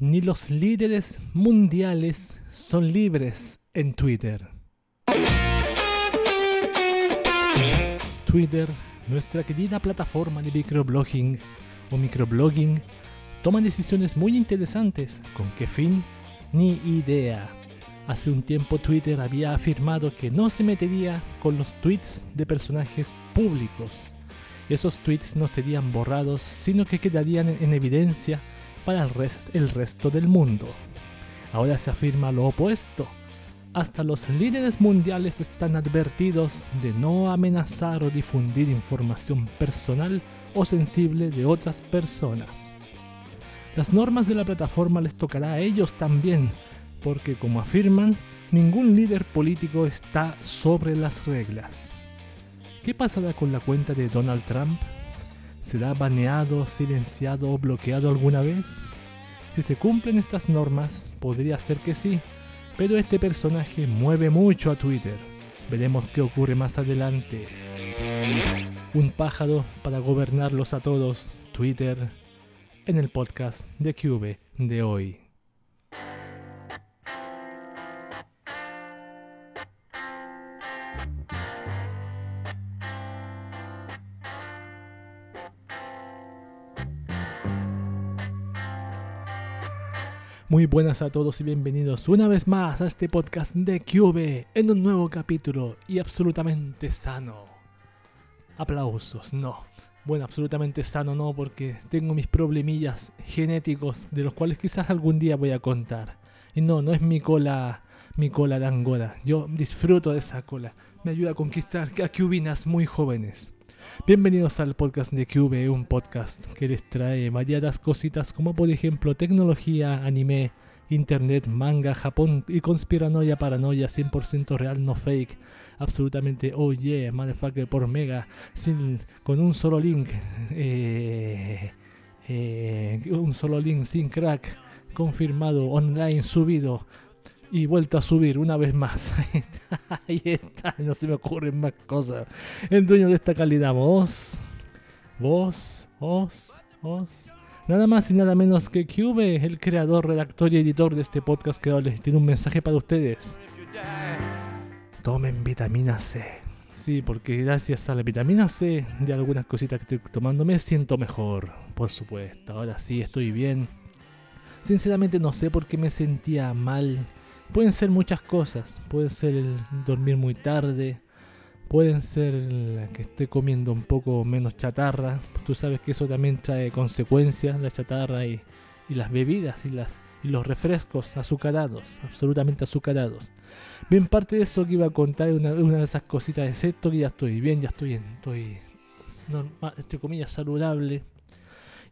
Ni los líderes mundiales son libres en Twitter. Twitter, nuestra querida plataforma de microblogging o microblogging, toma decisiones muy interesantes. ¿Con qué fin? Ni idea. Hace un tiempo Twitter había afirmado que no se metería con los tweets de personajes públicos. Esos tweets no serían borrados, sino que quedarían en evidencia para el, resto del mundo. Ahora se afirma lo opuesto. Hasta los líderes mundiales están advertidos de no amenazar o difundir información personal o sensible de otras personas. Las normas de la plataforma les tocará a ellos también, porque como afirman, ningún líder político está sobre las reglas. ¿Qué pasará con la cuenta de Donald Trump? ¿Será baneado, silenciado o bloqueado alguna vez? Si se cumplen estas normas, podría ser que sí, pero este personaje mueve mucho a Twitter. Veremos qué ocurre más adelante. Un pájaro para gobernarlos a todos, Twitter, en el podcast de Cube de hoy. Muy buenas a todos y bienvenidos una vez más a este podcast de Cube en un nuevo capítulo y absolutamente sano. Aplausos, no. Bueno, absolutamente sano no porque tengo mis problemillas genéticos de los cuales quizás algún día voy a contar. Y no, no es mi cola, mi cola de angora. Yo disfruto de esa cola. Me ayuda a conquistar a cubinas muy jóvenes. Bienvenidos al podcast de Cube, un podcast que les trae variadas cositas como por ejemplo tecnología, anime, internet, manga, Japón y conspiranoia, paranoia, 100% real, no fake, absolutamente oh yeah, motherfucker por mega, sin, con un solo link, eh, eh, un solo link sin crack, confirmado, online, subido y vuelto a subir una vez más. Ahí está, no se me ocurren más cosas. El dueño de esta calidad, vos, vos, vos, vos. Nada más y nada menos que Cube, el creador, redactor y editor de este podcast que les tiene un mensaje para ustedes. Tomen vitamina C. Sí, porque gracias a la vitamina C de algunas cositas que estoy tomando me siento mejor, por supuesto. Ahora sí estoy bien. Sinceramente no sé por qué me sentía mal Pueden ser muchas cosas. Pueden ser el dormir muy tarde. Pueden ser que esté comiendo un poco menos chatarra. Tú sabes que eso también trae consecuencias, la chatarra y, las bebidas y, las, y los refrescos azucarados, absolutamente azucarados. Bien, parte de eso que iba a contar una, una de esas cositas, excepto que ya estoy bien, ya estoy, estoy normal, entre comillas, saludable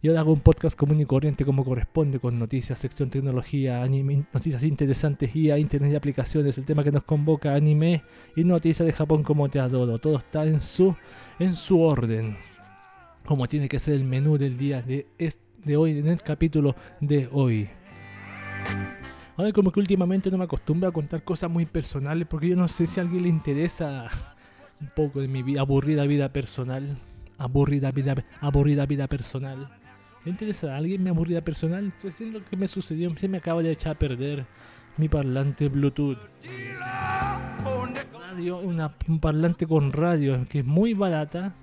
y ahora hago un podcast común y corriente como corresponde, con noticias, sección tecnología, anime, noticias interesantes, guía, internet y aplicaciones, el tema que nos convoca, anime y noticias de Japón como te adoro. Todo está en su, en su orden, como tiene que ser el menú del día de, de hoy, en el capítulo de hoy. Ahora como que últimamente no me acostumbro a contar cosas muy personales porque yo no sé si a alguien le interesa un poco de mi vida, aburrida vida personal. Aburrida vida, aburrida vida personal. ¿Le interesa a alguien mi aburrida personal? Pues es lo que me sucedió. Se me acaba de echar a perder mi parlante Bluetooth. Radio, un parlante con radio que es muy barata.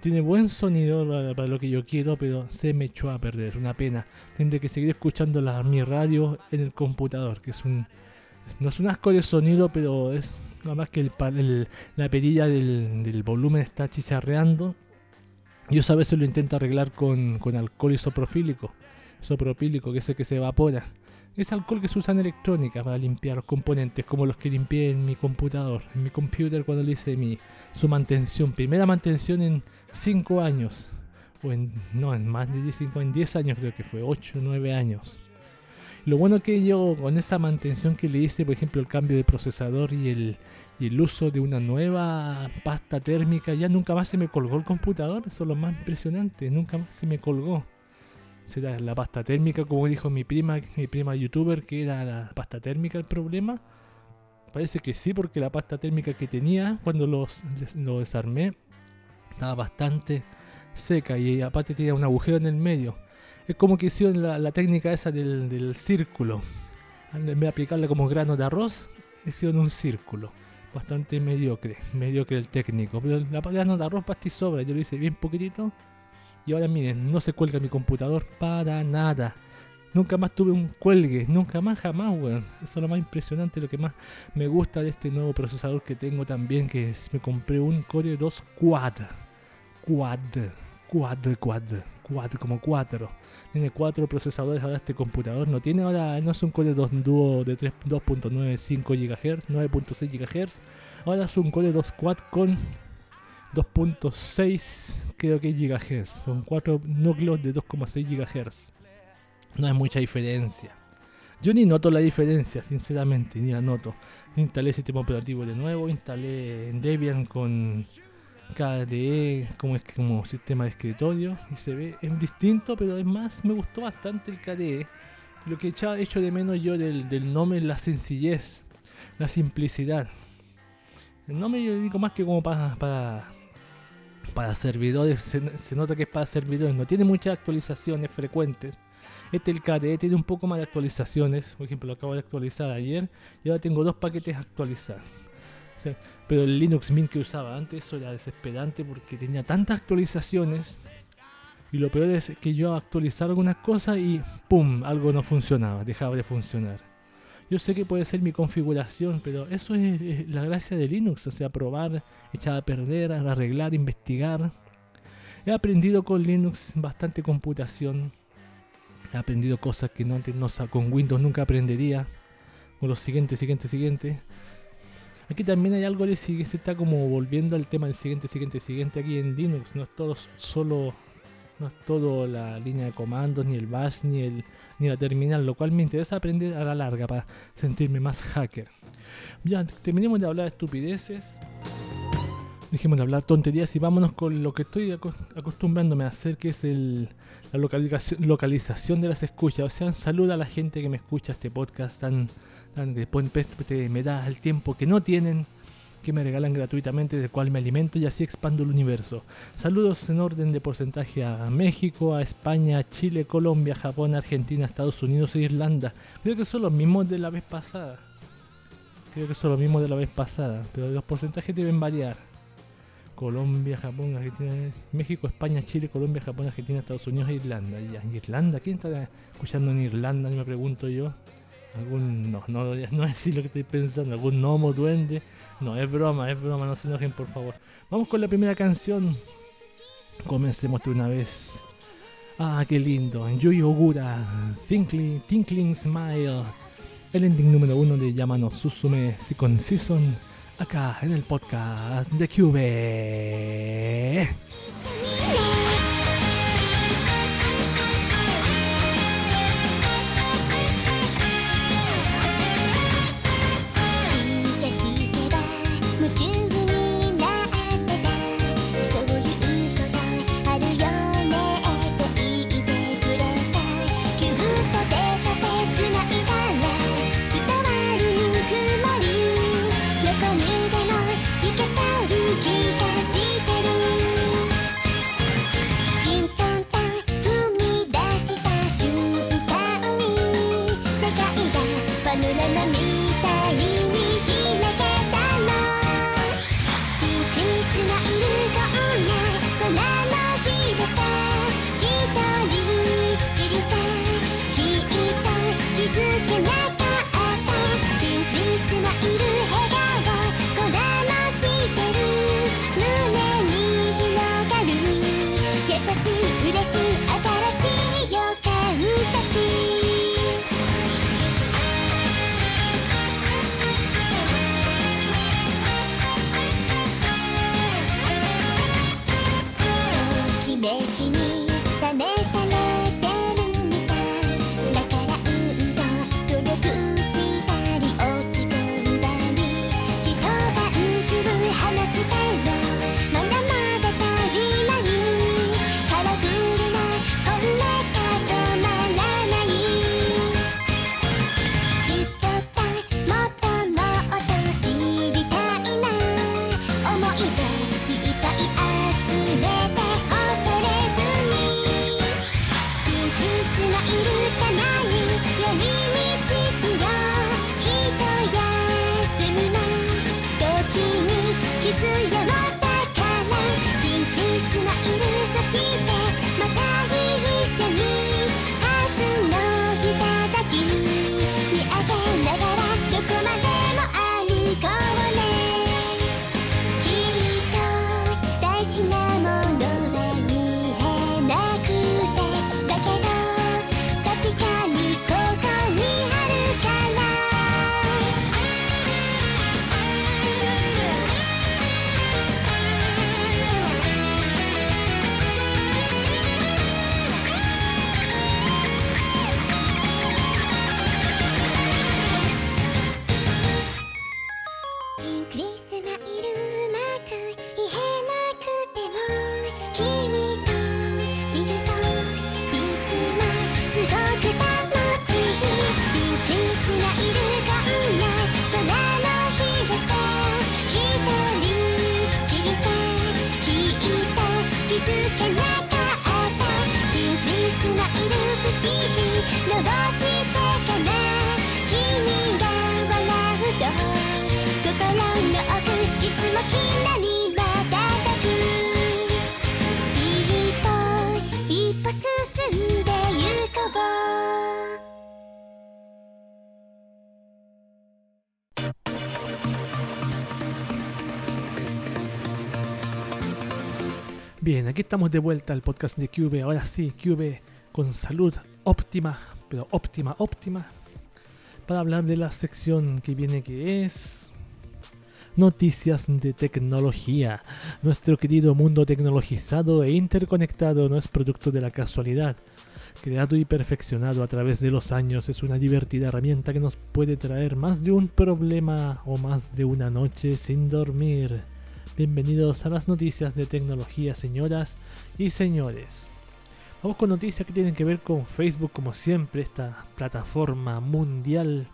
Tiene buen sonido para, lo que yo quiero, pero se me echó a perder. Una pena. Tendré que seguir escuchando mi radio en el computador, que es un. No es un asco de sonido, pero es nada más que la perilla del, del volumen está chicharreando y eso a veces lo intento arreglar con, alcohol isopropílico, isopropílico, que es el que se evapora. Es alcohol que se usa en electrónica para limpiar los componentes, como los que limpié en mi computador, en mi computer cuando le hice mi, su mantención. Primera mantención en 5 años, o en, no, en más de 5, en 10 años creo que fue, 8, 9 años. Lo bueno que yo con esa mantención que le hice, por ejemplo, el cambio de procesador y el, y el uso de una nueva pasta térmica, ya nunca más se me colgó el computador. Eso es lo más impresionante, nunca más se me colgó. Será la pasta térmica, como dijo mi prima, mi prima youtuber, que era la pasta térmica el problema. Parece que sí, porque la pasta térmica que tenía cuando lo desarmé estaba bastante seca y aparte tenía un agujero en el medio. Es como que hicieron la, la técnica esa del, del círculo. En vez de aplicarla como grano de arroz, hicieron un círculo. Bastante mediocre, mediocre el técnico. Pero la grano de arroz basta y sobra. Yo lo hice bien poquitito. Y ahora miren, no se cuelga mi computador para nada. Nunca más tuve un cuelgue, nunca más, jamás, weón. Eso es lo más impresionante, lo que más me gusta de este nuevo procesador que tengo también, que es, me compré un Core 2 Quad. Quad, Quad, Quad, Quad, como 4. Tiene 4 procesadores ahora este computador. No tiene ahora, no es un Core 2 Duo de 2.95 GHz, 9.6 GHz. Ahora es un Core 2 Quad con 2.6 creo que GHz. Son 4 núcleos de 2,6 GHz. No hay mucha diferencia. Yo ni noto la diferencia, sinceramente, ni la noto. Instalé el sistema operativo de nuevo, instalé Debian con KDE como, es, como sistema de escritorio y se ve es distinto, pero es más, me gustó bastante el KDE. Lo que he hecho de menos yo del, del nombre es la sencillez, la simplicidad. El nombre yo digo más que como para, para, para servidores, se, se nota que es para servidores, no tiene muchas actualizaciones frecuentes este el KDE tiene un poco más de actualizaciones. Por ejemplo, lo acabo de actualizar ayer y ahora tengo dos paquetes a actualizar. Pero el Linux Mint que usaba antes era desesperante porque tenía tantas actualizaciones. Y lo peor es que yo actualizaba algunas cosas y ¡pum! algo no funcionaba, dejaba de funcionar. Yo sé que puede ser mi configuración, pero eso es, la gracia de Linux, o sea, probar, echar a perder, arreglar, investigar. He aprendido con Linux bastante computación, He aprendido cosas que no, no con Windows nunca aprendería. Con los siguientes, siguientes, siguientes. Aquí también hay algo si se está como volviendo al tema del siguiente, siguiente, siguiente aquí en Linux. No es todo solo, no es todo la línea de comandos, ni el bash, ni el ni la terminal, lo cual me interesa aprender a la larga para sentirme más hacker. Ya, terminemos de hablar de estupideces. Dejemos de hablar tonterías y vámonos con lo que estoy acostumbrándome a hacer, que es el, la localización, localización de las escuchas. O sea, saluda a la gente que me escucha este podcast tan, que me da el tiempo que no tienen, que me regalan gratuitamente, del cual me alimento y así expando el universo. Saludos en orden de porcentaje a México, a España, Chile, Colombia, Japón, Argentina, Estados Unidos e Irlanda. Creo que son los mismos de la vez pasada. Creo que son los mismos de la vez pasada, pero los porcentajes deben variar. Colombia, Japón, Argentina, México, España, Chile, Colombia, Japón, Argentina, Estados Unidos e Irlanda. Irlanda? ¿Quién está escuchando en Irlanda? Me pregunto yo. ¿Algún, no, no, no es lo que estoy pensando, algún gnomo, duende. No, es broma, es broma, no se enojen por favor. Vamos con la primera canción. Comencemos de una vez. Ah, qué lindo. Yui Ogura, Tinkling, Tinkling Smile. El ending número uno de Yamano Susume Second Season acá en el podcast de Cube.「aquí estamos de vuelta al podcast de Cube. Ahora sí, Cube con salud óptima, pero óptima, óptima. Para hablar de la sección que viene que es noticias de tecnología. Nuestro querido mundo tecnologizado e interconectado no es producto de la casualidad. Creado y perfeccionado a través de los años es una divertida herramienta que nos puede traer más de un problema o más de una noche sin dormir. Bienvenidos a las noticias de tecnología, señoras y señores. Vamos con noticias que tienen que ver con Facebook, como siempre, esta plataforma mundial,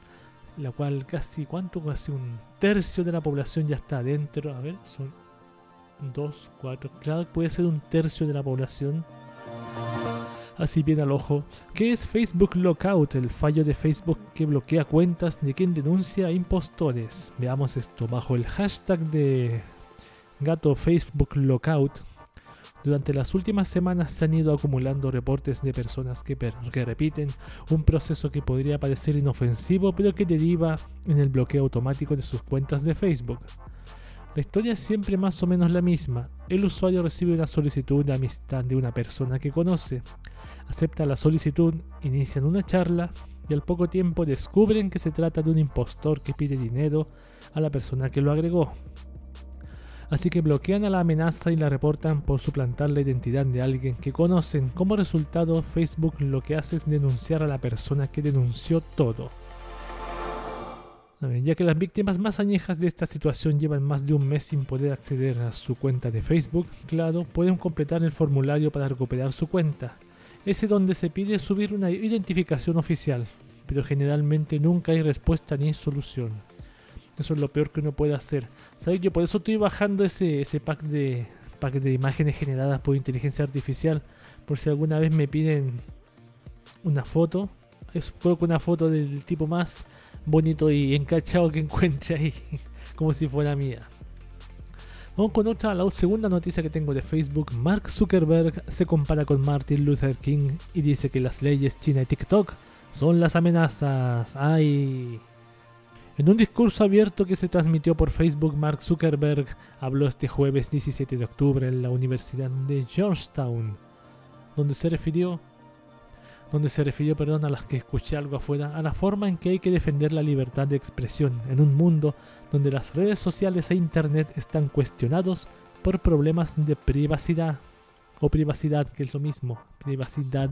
la cual casi, ¿cuánto? Casi un tercio de la población ya está adentro. A ver, son dos, cuatro, claro, puede ser un tercio de la población así bien al ojo, ¿qué es Facebook Lockout, el fallo de Facebook que bloquea cuentas de quien denuncia impostores? Veamos esto bajo el hashtag de gato Facebook Lockout. Durante las últimas semanas se han ido acumulando reportes de personas que, que, repiten un proceso que podría parecer inofensivo pero que deriva en el bloqueo automático de sus cuentas de Facebook. La historia es siempre más o menos la misma. El usuario recibe una solicitud de amistad de una persona que conoce acepta la solicitud, inician una charla y al poco tiempo descubren que se trata de un impostor que pide dinero a la persona que lo agregó. Así que bloquean a la amenaza y la reportan por suplantar la identidad de alguien que conocen. Como resultado, Facebook lo que hace es denunciar a la persona que denunció todo. Ya que las víctimas más añejas de esta situación llevan más de un mes sin poder acceder a su cuenta de Facebook, claro, pueden completar el formulario para recuperar su cuenta ese donde se pide subir una identificación oficial, pero generalmente nunca hay respuesta ni solución. Eso es lo peor que uno puede hacer. ¿Sabes? Yo por eso estoy bajando ese, ese pack de pack de imágenes generadas por inteligencia artificial. Por si alguna vez me piden una foto. Es coloco una foto del tipo más bonito y encachado que encuentre ahí. Como si fuera mía. Vamos con otra, la segunda noticia que tengo de Facebook. Mark Zuckerberg se compara con Martin Luther King y dice que las leyes China y TikTok son las amenazas. ¡Ay! En un discurso abierto que se transmitió por Facebook, Mark Zuckerberg habló este jueves 17 de octubre en la Universidad de Georgetown, donde se refirió donde se refirió, perdón, a las que escuché algo afuera, a la forma en que hay que defender la libertad de expresión en un mundo donde las redes sociales e Internet están cuestionados por problemas de privacidad o privacidad, que es lo mismo, privacidad.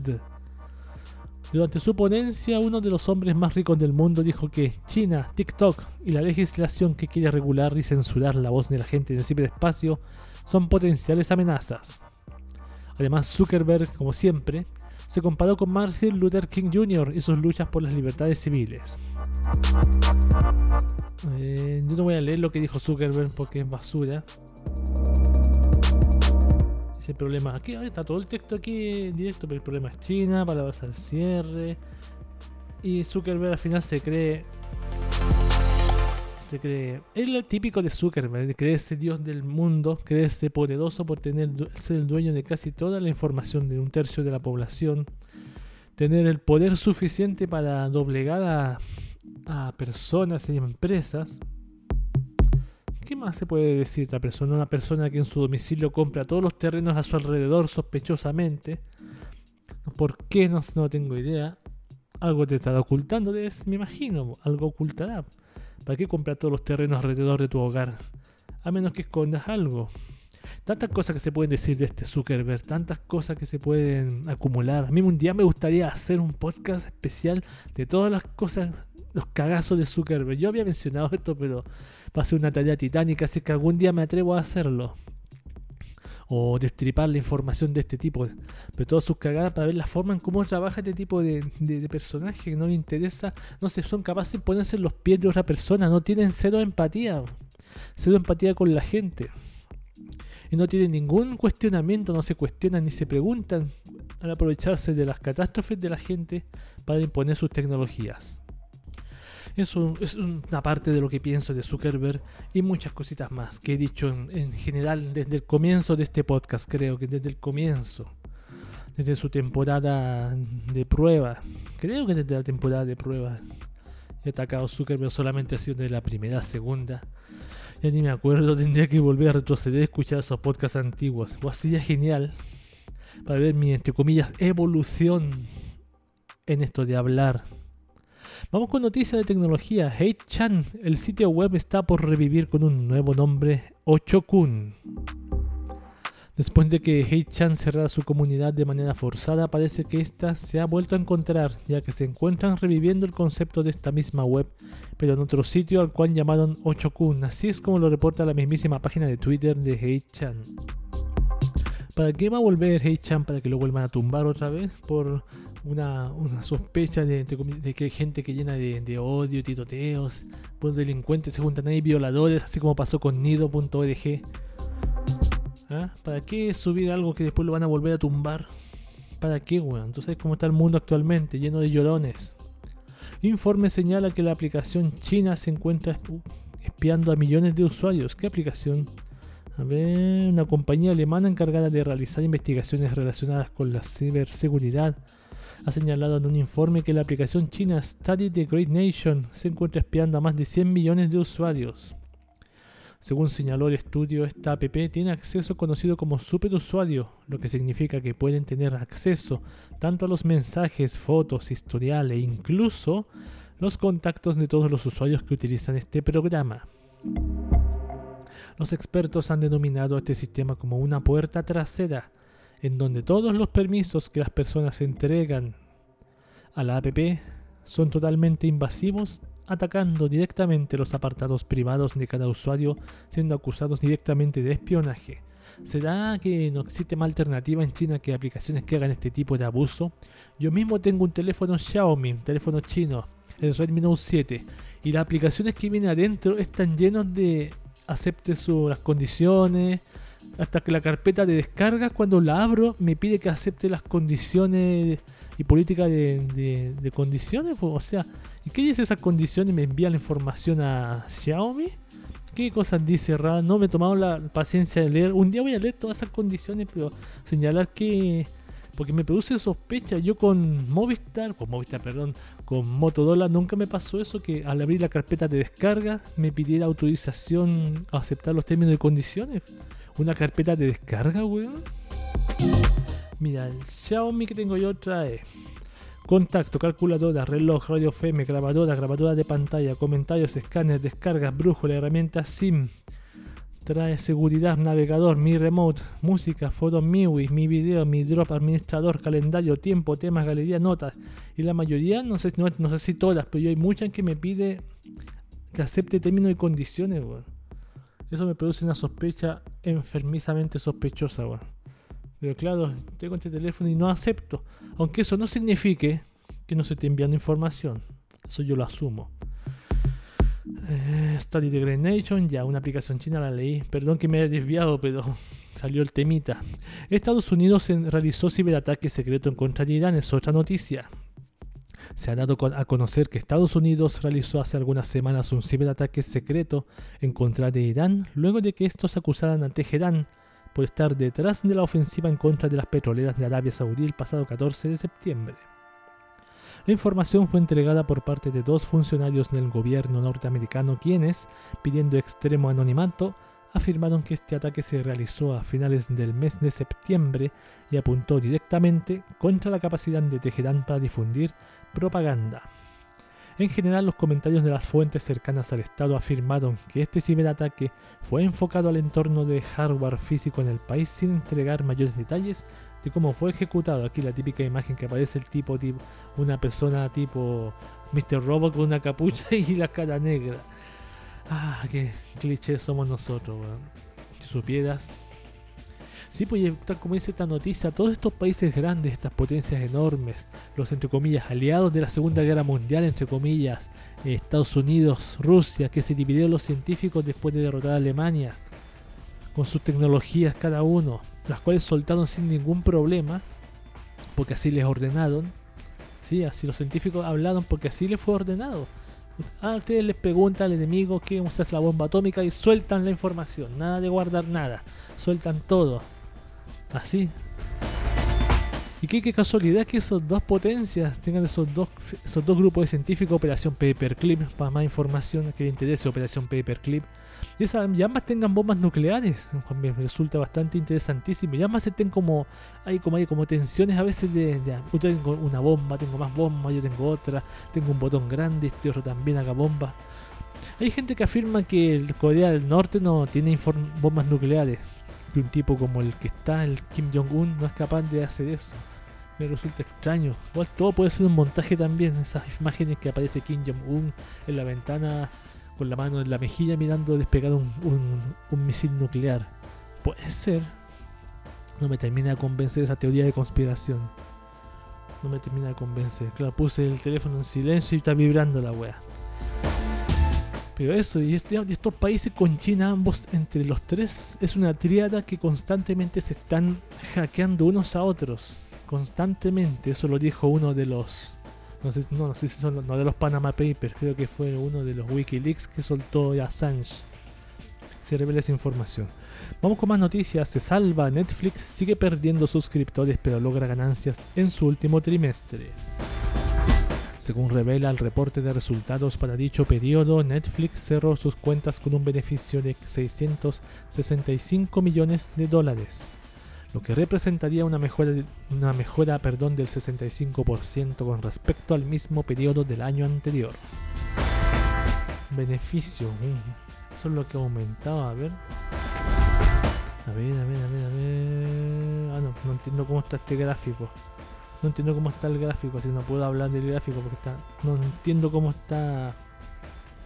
Durante su ponencia, uno de los hombres más ricos del mundo dijo que China, TikTok y la legislación que quiere regular y censurar la voz de la gente en el ciberespacio son potenciales amenazas. Además, Zuckerberg, como siempre, se comparó con Martin Luther King Jr. y sus luchas por las libertades civiles. Eh, yo no voy a leer lo que dijo Zuckerberg porque es basura. Ese problema aquí, está todo el texto aquí directo, pero el problema es China, palabras al cierre. Y Zuckerberg al final se cree se cree. Es lo típico de Zuckerberg, creerse Dios del mundo, creerse poderoso por tener, ser el dueño de casi toda la información de un tercio de la población, tener el poder suficiente para doblegar a personas y empresas. ¿Qué más se puede decir de esta persona? Una persona que en su domicilio compra todos los terrenos a su alrededor sospechosamente. ¿Por qué? No, no tengo idea. Algo te estará ocultando, me imagino. Algo ocultará. ¿Para qué comprar todos los terrenos alrededor de tu hogar? A menos que escondas algo. Tantas cosas que se pueden decir de este Zuckerberg, tantas cosas que se pueden acumular. A mí un día me gustaría hacer un podcast especial de todas las cosas, los cagazos de Zuckerberg. Yo había mencionado esto, pero va a ser una tarea titánica, así que algún día me atrevo a hacerlo o destripar la información de este tipo, pero todas sus cagadas para ver la forma en cómo trabaja este tipo de, personaje que no le interesa, no se son capaces de ponerse en los pies de otra persona, no tienen cero empatía, cero empatía con la gente. Y no tienen ningún cuestionamiento, no se cuestionan ni se preguntan al aprovecharse de las catástrofes de la gente para imponer sus tecnologías. Eso es una parte de lo que pienso de Zuckerberg y muchas cositas más que he dicho en, general desde el comienzo de este podcast, creo que desde el comienzo, desde su temporada de prueba, creo que desde la temporada de prueba, y atacado Zuckerberg solamente ha sido de la primera, segunda. Ya ni me acuerdo, tendría que volver a retroceder y escuchar esos podcasts antiguos. O así ya genial para ver mi, entre comillas, evolución en esto de hablar. Vamos con noticias de tecnología. Hey-chan, el sitio web está por revivir con un nuevo nombre, 8kun. Después de que Hey-chan cerrara su comunidad de manera forzada, parece que ésta se ha vuelto a encontrar, ya que se encuentran reviviendo el concepto de esta misma web, pero en otro sitio al cual llamaron 8kun. Así es como lo reporta la mismísima página de Twitter de Hey-chan. ¿Para qué va a volver Hey-chan? ¿Para que lo vuelvan a tumbar otra vez? Por una, sospecha de, que hay gente que llena de, odio, titoteos, pues delincuentes se juntan ahí, violadores, así como pasó con nido.org. ¿Ah? ¿Para qué subir algo que después lo van a volver a tumbar? ¿Para qué, weón? Entonces, ¿cómo está el mundo actualmente? Lleno de llorones. Informe señala que la aplicación china se encuentra espiando a millones de usuarios. ¿Qué aplicación? A ver, una compañía alemana encargada de realizar investigaciones relacionadas con la ciberseguridad ha señalado en un informe que la aplicación china Study the Great Nation se encuentra espiando a más de 100 millones de usuarios. Según señaló el estudio, esta app tiene acceso conocido como superusuario, lo que significa que pueden tener acceso tanto a los mensajes, fotos, historial e incluso los contactos de todos los usuarios que utilizan este programa. Los expertos han denominado este sistema como una puerta trasera, en donde todos los permisos que las personas entregan a la app son totalmente invasivos atacando directamente los apartados privados de cada usuario, siendo acusados directamente de espionaje. ¿Será que no existe más alternativa en China que aplicaciones que hagan este tipo de abuso? Yo mismo tengo un teléfono Xiaomi, un teléfono chino, el Redmi Note 7, y las aplicaciones que vienen adentro están llenos de acepte las condiciones, hasta que la carpeta de descarga cuando la abro me pide que acepte las condiciones y política de, de condiciones, pues, o sea, ¿Y qué dice esas condiciones? Me envía la información a Xiaomi. ¿Qué cosas dice Ra? No me he tomado la paciencia de leer. Un día voy a leer todas esas condiciones, pero señalar que. Porque me produce sospecha. Yo con Movistar, con Movistar, perdón, con Motorola nunca me pasó eso que al abrir la carpeta de descarga me pidiera autorización a aceptar los términos y condiciones. Una carpeta de descarga, weón. Mira, el Xiaomi que tengo yo trae Contacto, calculadora, reloj, radio FM, grabadora, grabadora de pantalla, comentarios, escáner, descargas, brújula, herramientas SIM. Trae seguridad, navegador, mi remote, música, fotos, MIUI, mi video, mi drop, administrador, calendario, tiempo, temas, galería, notas. Y la mayoría, no sé, no, sé si todas, pero hay muchas que me pide que acepte términos y condiciones, Eso me produce una sospecha enfermizamente sospechosa, pero claro, tengo este teléfono y no acepto. Aunque eso no signifique que no se esté enviando información. Eso yo lo asumo. Eh, Study the Great Nation, ya una aplicación china la leí. Perdón que me haya desviado, pero salió el temita. Estados Unidos realizó ciberataque secreto en contra de Irán, es otra noticia. Se ha dado a conocer que Estados Unidos realizó hace algunas semanas un ciberataque secreto en contra de Irán, luego de que estos acusaran a Teherán por estar detrás de la ofensiva en contra de las petroleras de Arabia Saudí el pasado 14 de septiembre. La información fue entregada por parte de dos funcionarios del gobierno norteamericano quienes, pidiendo extremo anonimato, afirmaron que este ataque se realizó a finales del mes de septiembre y apuntó directamente contra la capacidad de Teherán para difundir propaganda. En general, los comentarios de las fuentes cercanas al Estado afirmaron que este ciberataque fue enfocado al entorno de hardware físico en el país sin entregar mayores detalles de cómo fue ejecutado. Aquí la típica imagen que aparece el tipo, tipo una persona tipo Mr. Robot con una capucha y la cara negra. Ah, qué cliché somos nosotros, Si supieras Sí, pues como dice esta noticia, todos estos países grandes, estas potencias enormes, los entre comillas aliados de la Segunda Guerra Mundial, entre comillas, Estados Unidos, Rusia, que se dividieron los científicos después de derrotar a Alemania, con sus tecnologías cada uno, las cuales soltaron sin ningún problema, porque así les ordenaron. Sí, así los científicos hablaron porque así les fue ordenado. A ustedes les pregunta al enemigo que usa la bomba atómica y sueltan la información. Nada de guardar nada. Sueltan todo. Así. Y qué, qué casualidad que esos dos potencias tengan esos dos, esos dos grupos de científicos, Operación Paperclip, para más información que le interese, Operación Paperclip. Y, esas, y tengan bombas nucleares, me resulta bastante interesantísimo. Y ambas estén como, hay como, hay como tensiones a veces de, de, yo tengo una bomba, tengo más bombas, yo tengo otra, tengo un botón grande, este otro también haga bomba. Hay gente que afirma que el Corea del Norte no tiene bombas nucleares. Que un tipo como el que está, el Kim Jong-un, no es capaz de hacer eso. Me resulta extraño. Igual todo puede ser un montaje también. Esas imágenes que aparece Kim Jong-un en la ventana con la mano en la mejilla mirando despegar un, un, misil nuclear. Puede ser. No me termina de convencer esa teoría de conspiración. No me termina de convencer. Claro, puse el teléfono en silencio y está vibrando la wea. Pero eso, y, este, estos países con China, ambos entre los tres, es una triada que constantemente se están hackeando unos a otros. Constantemente, eso lo dijo uno de los. No sé, no, sé si son no de los Panama Papers, creo que fue uno de los Wikileaks que soltó Assange. Se revela esa información. Vamos con más noticias. Se salva. Netflix sigue perdiendo suscriptores, pero logra ganancias en su último trimestre. Según revela el reporte de resultados para dicho periodo, Netflix cerró sus cuentas con un beneficio de 665 millones de dólares, lo que representaría una mejora, una mejora perdón, del 65% con respecto al mismo periodo del año anterior. Beneficio, mm, eso es lo que aumentaba, a ver. A ver, a ver, a ver, a ver. Ah, no, no entiendo cómo está este gráfico. No entiendo cómo está el gráfico, así no puedo hablar del gráfico porque está. No entiendo cómo está.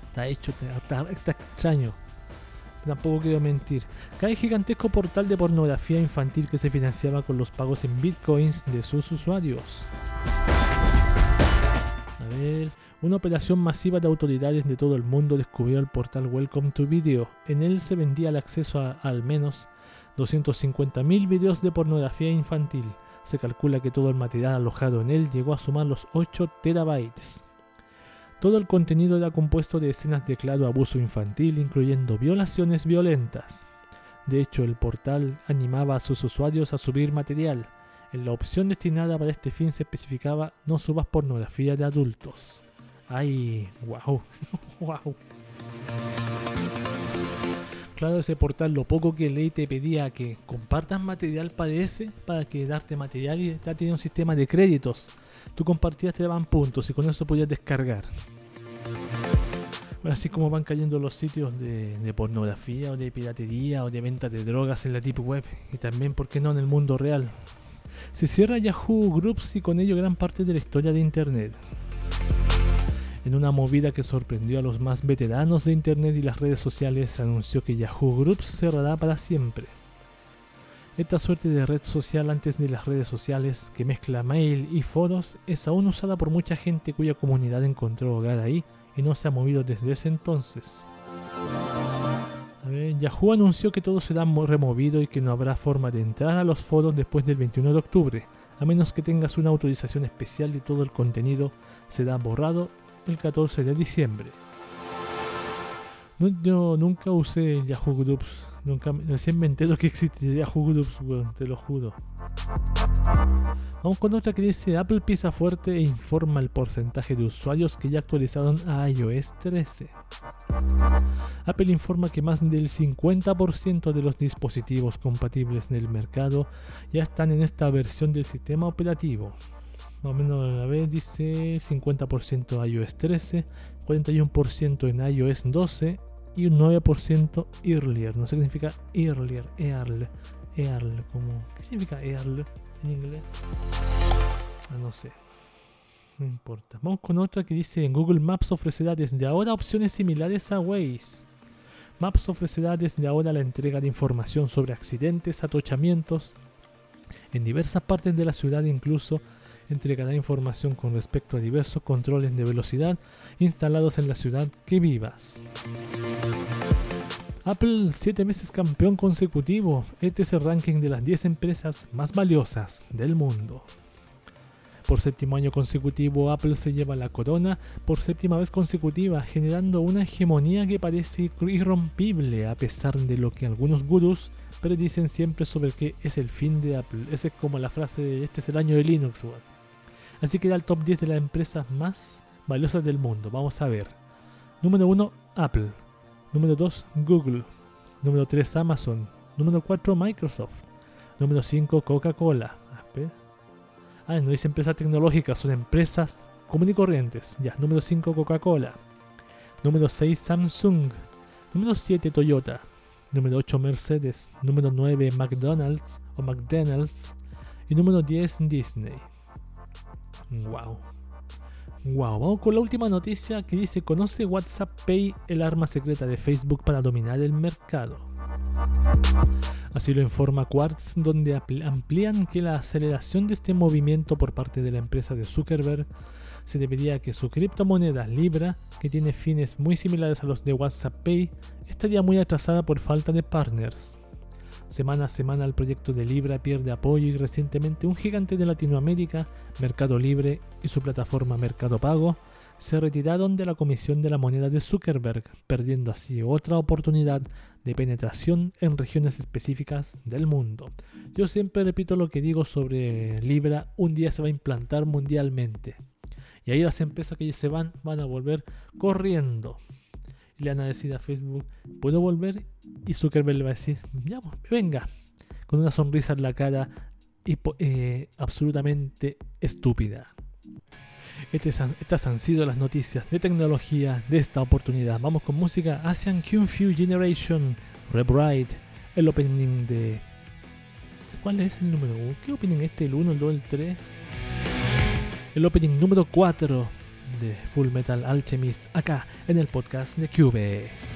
Está hecho, está, está extraño. Tampoco quiero mentir. Cae gigantesco portal de pornografía infantil que se financiaba con los pagos en bitcoins de sus usuarios. A ver. Una operación masiva de autoridades de todo el mundo descubrió el portal Welcome to Video. En él se vendía el acceso a al menos 250.000 videos de pornografía infantil se calcula que todo el material alojado en él llegó a sumar los 8 terabytes. Todo el contenido era compuesto de escenas de claro abuso infantil, incluyendo violaciones violentas. De hecho, el portal animaba a sus usuarios a subir material. En la opción destinada para este fin se especificaba no subas pornografía de adultos. ¡Ay! ¡Wow! ¡Wow! claro ese portal, lo poco que ley te pedía que compartas material para ese, para que darte material y ya tenía un sistema de créditos. Tú compartías, te daban puntos y con eso podías descargar. así como van cayendo los sitios de, pornografía o de piratería o de venta de drogas en la deep web y también, ¿por qué no, en el mundo real? Se cierra Yahoo Groups y con ello gran parte de la historia de Internet en una movida que sorprendió a los más veteranos de Internet y las redes sociales, anunció que Yahoo Groups cerrará para siempre. Esta suerte de red social antes de las redes sociales, que mezcla mail y foros, es aún usada por mucha gente cuya comunidad encontró hogar ahí y no se ha movido desde ese entonces. Yahoo anunció que todo será removido y que no habrá forma de entrar a los foros después del 21 de octubre, a menos que tengas una autorización especial y todo el contenido será borrado el 14 de diciembre. yo nunca usé Yahoo Groups. Nunca, recién me entero que existe Yahoo Groups, te lo juro. Vamos con otra que dice Apple pisa fuerte e informa el porcentaje de usuarios que ya actualizaron a iOS 13. Apple informa que más del 50% de los dispositivos compatibles en el mercado ya están en esta versión del sistema operativo más o menos a ver, dice 50% iOS 13, 41% en iOS 12 y un 9% earlier. No sé qué significa earlier, earl, earl, como, ¿qué significa earl en inglés? Ah, no sé. No importa. Vamos con otra que dice en Google Maps ofrecerá desde ahora opciones similares a Waze. Maps ofrecerá desde ahora la entrega de información sobre accidentes, atochamientos en diversas partes de la ciudad, incluso entregará información con respecto a diversos controles de velocidad instalados en la ciudad que vivas. Apple 7 meses campeón consecutivo. Este es el ranking de las 10 empresas más valiosas del mundo. Por séptimo año consecutivo, Apple se lleva la corona por séptima vez consecutiva, generando una hegemonía que parece irrompible a pesar de lo que algunos gurús predicen siempre sobre que es el fin de Apple. Esa es como la frase de este es el año de Linux. Así que era el top 10 de las empresas más valiosas del mundo. Vamos a ver. Número 1, Apple. Número 2, Google. Número 3, Amazon. Número 4, Microsoft. Número 5, Coca-Cola. Ah, no dice empresas tecnológicas, son empresas comunes y corrientes. Ya, número 5, Coca-Cola. Número 6, Samsung. Número 7, Toyota. Número 8, Mercedes. Número 9, McDonald's o McDonald's. Y número 10, Disney. Wow. Wow, vamos con la última noticia que dice, ¿conoce WhatsApp Pay el arma secreta de Facebook para dominar el mercado? Así lo informa Quartz, donde amplían que la aceleración de este movimiento por parte de la empresa de Zuckerberg se debería a que su criptomoneda Libra, que tiene fines muy similares a los de WhatsApp Pay, estaría muy atrasada por falta de partners. Semana a semana el proyecto de Libra pierde apoyo y recientemente un gigante de Latinoamérica, Mercado Libre y su plataforma Mercado Pago, se retiraron de la comisión de la moneda de Zuckerberg, perdiendo así otra oportunidad de penetración en regiones específicas del mundo. Yo siempre repito lo que digo sobre Libra, un día se va a implantar mundialmente. Y ahí las empresas que se van van a volver corriendo le van a decir a Facebook, ¿puedo volver? Y Zuckerberg le va a decir, ya, pues, venga, con una sonrisa en la cara y, eh, absolutamente estúpida. Estas han sido las noticias de tecnología de esta oportunidad. Vamos con música Asian Kung Fu Generation, Rebright, el opening de... ¿Cuál es el número 1? ¿Qué opening este? ¿El 1, el 2, el 3? El opening número 4 de Full Metal Alchemist acá en el podcast de Cube.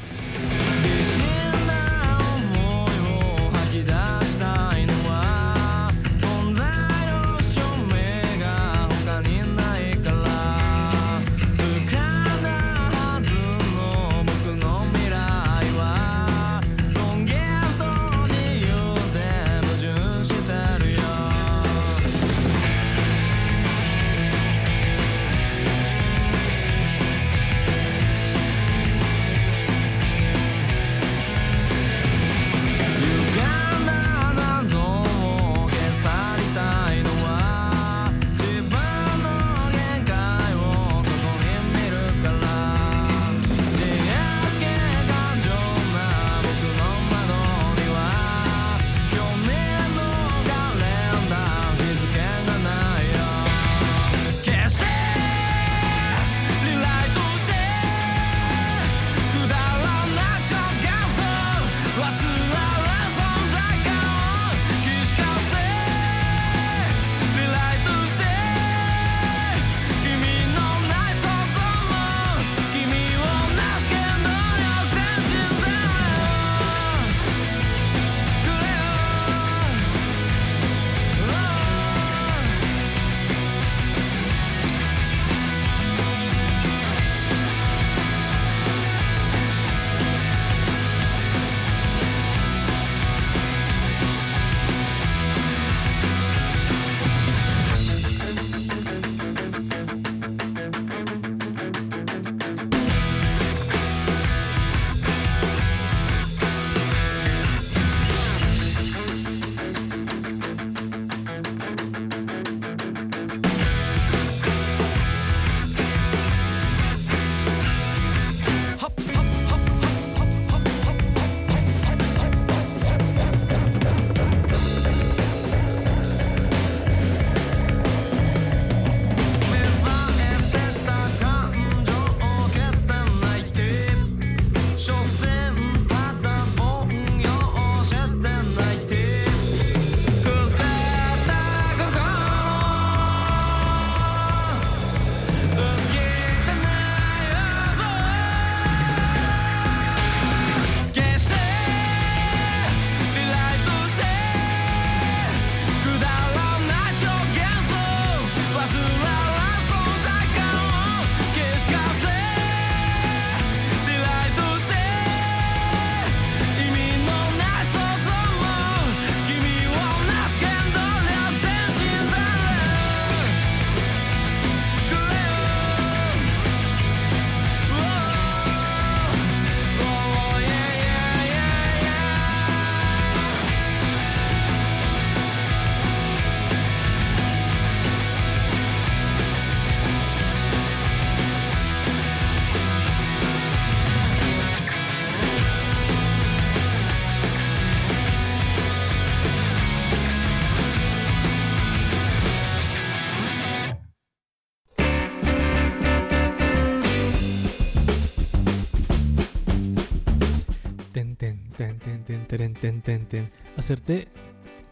Ten, ten, ten, ten. Acerté,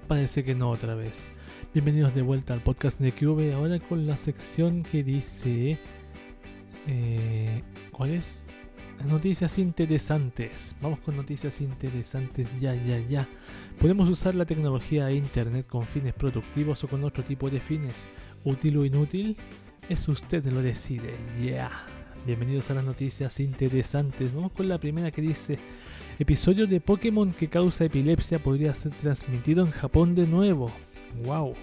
parece que no otra vez. Bienvenidos de vuelta al podcast de QV, ahora con la sección que dice... Eh, ¿Cuál es? Noticias interesantes. Vamos con noticias interesantes ya, ya, ya. Podemos usar la tecnología e internet con fines productivos o con otro tipo de fines. Útil o inútil, es usted lo decide. Ya. Bienvenidos a las noticias interesantes. Vamos con la primera que dice: Episodio de Pokémon que causa epilepsia podría ser transmitido en Japón de nuevo. ¡Wow!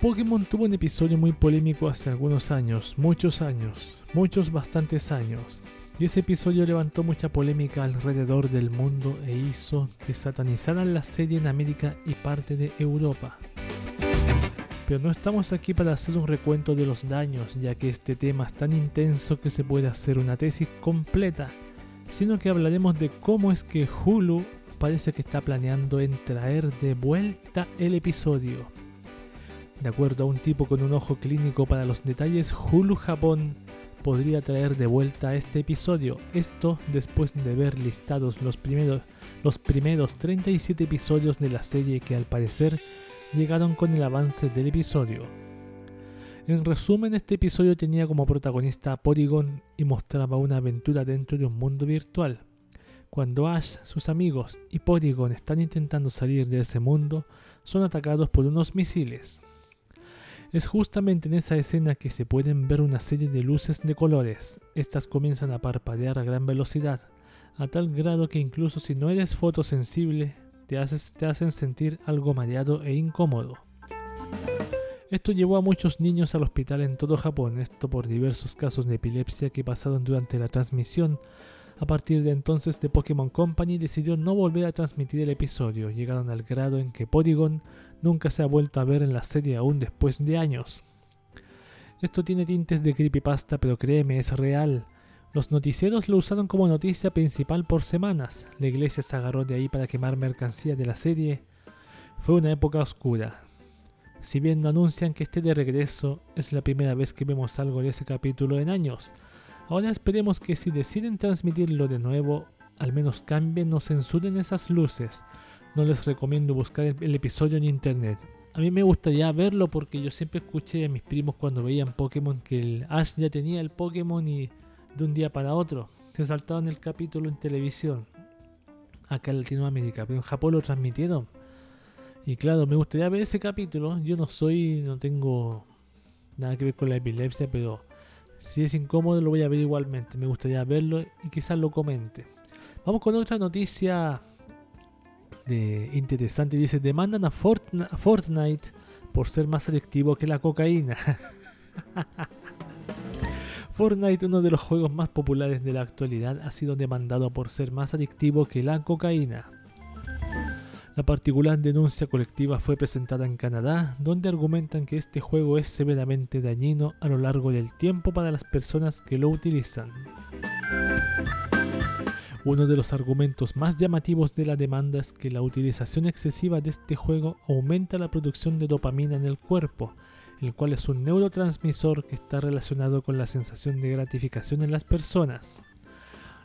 Pokémon tuvo un episodio muy polémico hace algunos años, muchos años, muchos bastantes años. Y ese episodio levantó mucha polémica alrededor del mundo e hizo que satanizaran la serie en América y parte de Europa. Pero no estamos aquí para hacer un recuento de los daños, ya que este tema es tan intenso que se puede hacer una tesis completa, sino que hablaremos de cómo es que Hulu parece que está planeando en traer de vuelta el episodio. De acuerdo a un tipo con un ojo clínico para los detalles, Hulu Japón podría traer de vuelta este episodio. Esto después de ver listados los primeros, los primeros 37 episodios de la serie que al parecer llegaron con el avance del episodio. En resumen, este episodio tenía como protagonista a Porygon y mostraba una aventura dentro de un mundo virtual. Cuando Ash, sus amigos y Porygon están intentando salir de ese mundo, son atacados por unos misiles. Es justamente en esa escena que se pueden ver una serie de luces de colores. Estas comienzan a parpadear a gran velocidad, a tal grado que incluso si no eres fotosensible, te, te hacen sentir algo mareado e incómodo. Esto llevó a muchos niños al hospital en todo Japón, esto por diversos casos de epilepsia que pasaron durante la transmisión. A partir de entonces, The Pokémon Company decidió no volver a transmitir el episodio. Llegaron al grado en que Porygon nunca se ha vuelto a ver en la serie aún después de años. Esto tiene tintes de creepypasta, pero créeme, es real. Los noticieros lo usaron como noticia principal por semanas. La iglesia se agarró de ahí para quemar mercancía de la serie. Fue una época oscura. Si bien no anuncian que esté de regreso, es la primera vez que vemos algo de ese capítulo en años. Ahora esperemos que si deciden transmitirlo de nuevo, al menos cambien o censuren esas luces no les recomiendo buscar el, episodio en internet. A mí me gustaría verlo porque yo siempre escuché a mis primos cuando veían Pokémon que el Ash ya tenía el Pokémon y de un día para otro se saltaron el capítulo en televisión acá en Latinoamérica, pero en Japón lo transmitieron. Y claro, me gustaría ver ese capítulo. Yo no soy, no tengo nada que ver con la epilepsia, pero si es incómodo lo voy a ver igualmente. Me gustaría verlo y quizás lo comente. Vamos con otra noticia interesante. Dice, demandan a, Fortnite por ser más adictivo que la cocaína. Fortnite, uno de los juegos más populares de la actualidad, ha sido demandado por ser más adictivo que la cocaína. La particular denuncia colectiva fue presentada en Canadá, donde argumentan que este juego es severamente dañino a lo largo del tiempo para las personas que lo utilizan. Uno de los argumentos más llamativos de la demanda es que la utilización excesiva de este juego aumenta la producción de dopamina en el cuerpo, el cual es un neurotransmisor que está relacionado con la sensación de gratificación en las personas.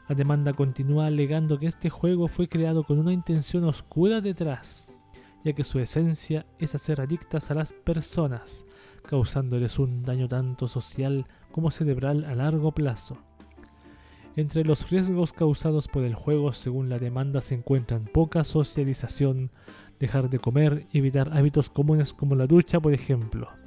La demanda continúa alegando que este juego fue creado con una intención oscura detrás, ya que su esencia es hacer adictas a las personas, causándoles un daño tanto social como cerebral a largo plazo. Entre los riesgos causados por el juego según la demanda se encuentran poca socialización, dejar de comer y evitar hábitos comunes como la ducha, por ejemplo.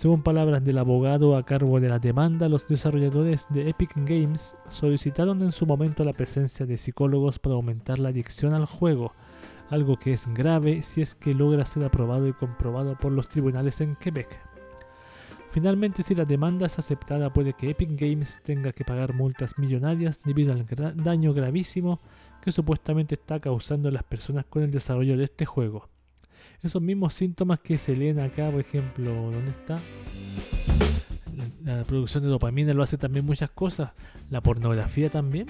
Según palabras del abogado a cargo de la demanda, los desarrolladores de Epic Games solicitaron en su momento la presencia de psicólogos para aumentar la adicción al juego, algo que es grave si es que logra ser aprobado y comprobado por los tribunales en Quebec. Finalmente, si la demanda es aceptada, puede que Epic Games tenga que pagar multas millonarias debido al daño gravísimo que supuestamente está causando a las personas con el desarrollo de este juego. Esos mismos síntomas que se leen acá, por ejemplo, ¿dónde está? La, producción de dopamina lo hace también muchas cosas. La pornografía también.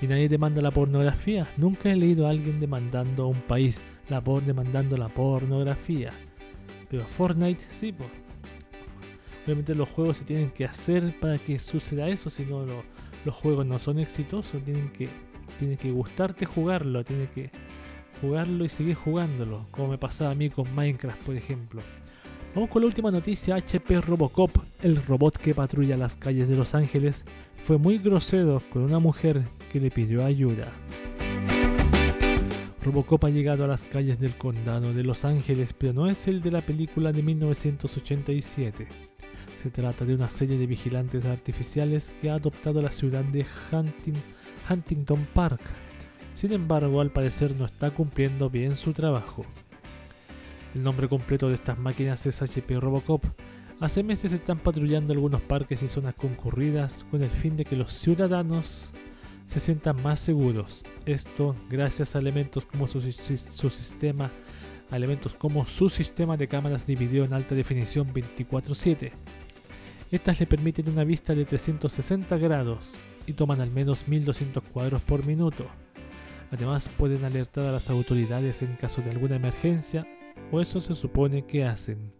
Y nadie demanda la pornografía. Nunca he leído a alguien demandando a un país la por demandando la pornografía. Pero Fortnite sí, pues Obviamente los juegos se tienen que hacer para que suceda eso, si no los juegos no son exitosos, tienen que, tiene que gustarte jugarlo, tiene que jugarlo y seguir jugándolo, como me pasaba a mí con Minecraft, por ejemplo. Vamos con la última noticia, HP Robocop, el robot que patrulla las calles de Los Ángeles, fue muy grosero con una mujer que le pidió ayuda. Robocop ha llegado a las calles del condado de Los Ángeles, pero no es el de la película de 1987. Se trata de una serie de vigilantes artificiales que ha adoptado la ciudad de Huntington Park. Sin embargo, al parecer no está cumpliendo bien su trabajo. El nombre completo de estas máquinas es HP Robocop. Hace meses están patrullando algunos parques y zonas concurridas con el fin de que los ciudadanos se sientan más seguros. Esto gracias a elementos como su, sistema, elementos como su sistema de cámaras de video en alta definición 24/7. Estas le permiten una vista de 360 grados y toman al menos 1200 cuadros por minuto. Además pueden alertar a las autoridades en caso de alguna emergencia, o eso se supone que hacen.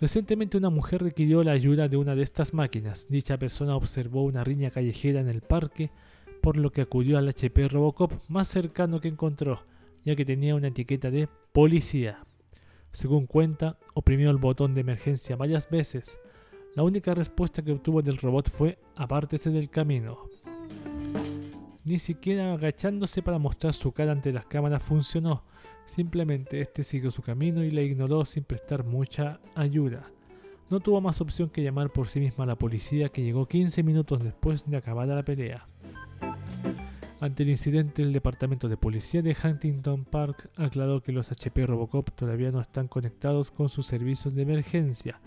Recientemente una mujer requirió la ayuda de una de estas máquinas. Dicha persona observó una riña callejera en el parque, por lo que acudió al HP Robocop más cercano que encontró, ya que tenía una etiqueta de policía. Según cuenta, oprimió el botón de emergencia varias veces. La única respuesta que obtuvo del robot fue apártese del camino. Ni siquiera agachándose para mostrar su cara ante las cámaras funcionó. Simplemente este siguió su camino y la ignoró sin prestar mucha ayuda. No tuvo más opción que llamar por sí misma a la policía que llegó 15 minutos después de acabada la pelea. Ante el incidente, el departamento de policía de Huntington Park aclaró que los HP Robocop todavía no están conectados con sus servicios de emergencia.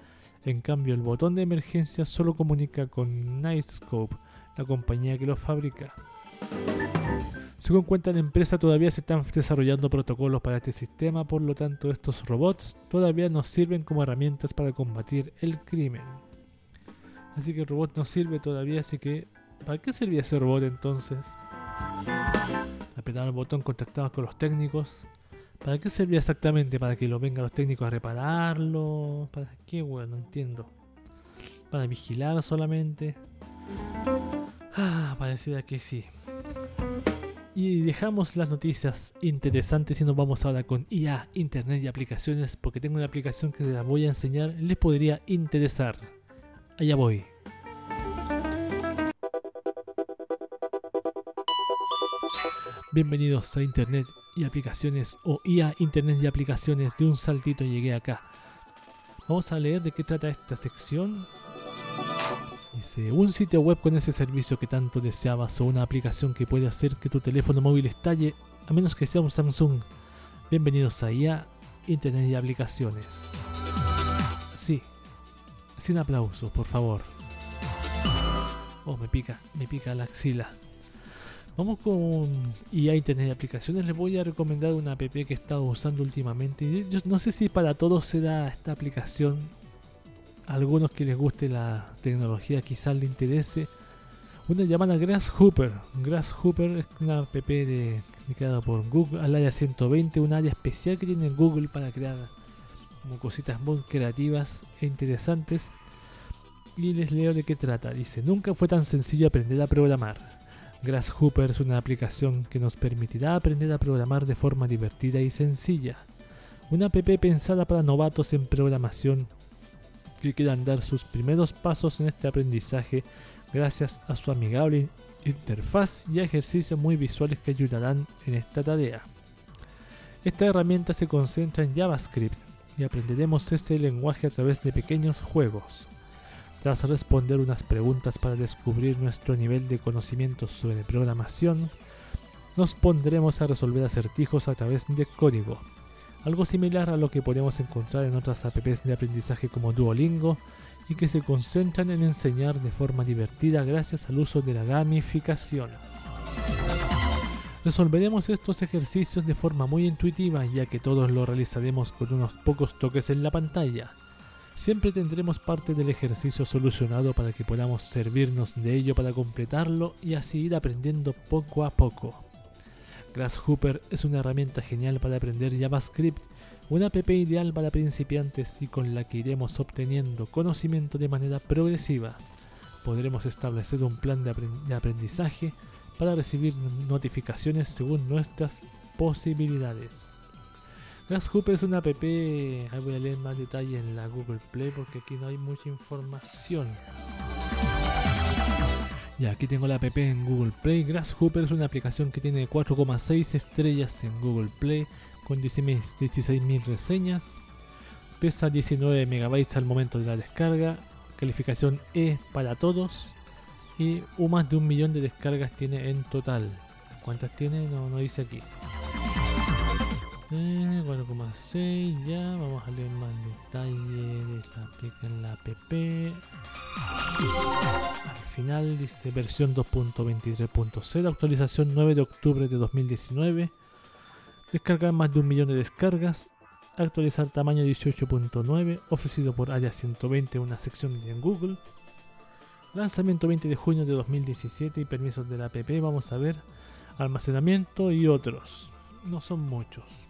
En cambio, el botón de emergencia solo comunica con Nightscope, la compañía que los fabrica. Según cuenta la empresa, todavía se están desarrollando protocolos para este sistema, por lo tanto estos robots todavía nos sirven como herramientas para combatir el crimen. Así que el robot no sirve todavía, así que ¿para qué servía ese robot entonces? Apretar el botón, contactado con los técnicos. ¿Para qué servía exactamente? ¿Para que lo vengan los técnicos a repararlo? ¿Para qué? Bueno, no entiendo. ¿Para vigilar solamente? Ah, pareciera que sí. Y dejamos las noticias interesantes y nos vamos ahora con IA, Internet y aplicaciones, porque tengo una aplicación que les voy a enseñar, les podría interesar. Allá voy. Bienvenidos a Internet y aplicaciones o IA, Internet y aplicaciones. De un saltito llegué acá. Vamos a leer de qué trata esta sección Dice, un sitio web con ese servicio que tanto deseabas o una aplicación que puede hacer que tu teléfono móvil estalle, a menos que sea un Samsung. Bienvenidos a IA, Internet y aplicaciones. Sí, sin aplausos, por favor. Oh, me pica, me pica la axila. Vamos con IA Internet y aplicaciones. Les voy a recomendar una app que he estado usando últimamente. Yo no sé si para todos será esta aplicación algunos que les guste la tecnología quizás le interese. Una llamada Grasshopper. Grasshopper es una app creada por Google al área 120, un área especial que tiene Google para crear cositas muy creativas e interesantes. Y les leo de qué trata. Dice, nunca fue tan sencillo aprender a programar. Grasshopper es una aplicación que nos permitirá aprender a programar de forma divertida y sencilla. Una app pensada para novatos en programación que quieran dar sus primeros pasos en este aprendizaje gracias a su amigable interfaz y ejercicios muy visuales que ayudarán en esta tarea. Esta herramienta se concentra en JavaScript y aprenderemos este lenguaje a través de pequeños juegos. Tras responder unas preguntas para descubrir nuestro nivel de conocimiento sobre programación, nos pondremos a resolver acertijos a través de código algo similar a lo que podemos encontrar en otras apps de aprendizaje como Duolingo y que se concentran en enseñar de forma divertida gracias al uso de la gamificación. Resolveremos estos ejercicios de forma muy intuitiva ya que todos lo realizaremos con unos pocos toques en la pantalla. Siempre tendremos parte del ejercicio solucionado para que podamos servirnos de ello para completarlo y así ir aprendiendo poco a poco. Grasshopper es una herramienta genial para aprender JavaScript, una app ideal para principiantes y con la que iremos obteniendo conocimiento de manera progresiva. Podremos establecer un plan de, aprendizaje para recibir notificaciones según nuestras posibilidades. Grasshopper es una app, ahí voy a leer más detalles en la Google Play porque aquí no hay mucha información. Ya, aquí tengo la app en Google Play. Grasshopper es una aplicación que tiene 4,6 estrellas en Google Play con 16.000 reseñas. Pesa 19 MB al momento de la descarga. Calificación E para todos. Y un más de un millón de descargas tiene en total. ¿Cuántas tiene? No dice aquí. 4,6 eh, ya. Vamos a leer más detalles de la app final dice versión 2.23.0, actualización 9 de octubre de 2019. Descargar más de un millón de descargas. Actualizar tamaño 18.9, ofrecido por Área 120, una sección en Google. Lanzamiento 20 de junio de 2017 y permisos de la app. Vamos a ver almacenamiento y otros. No son muchos.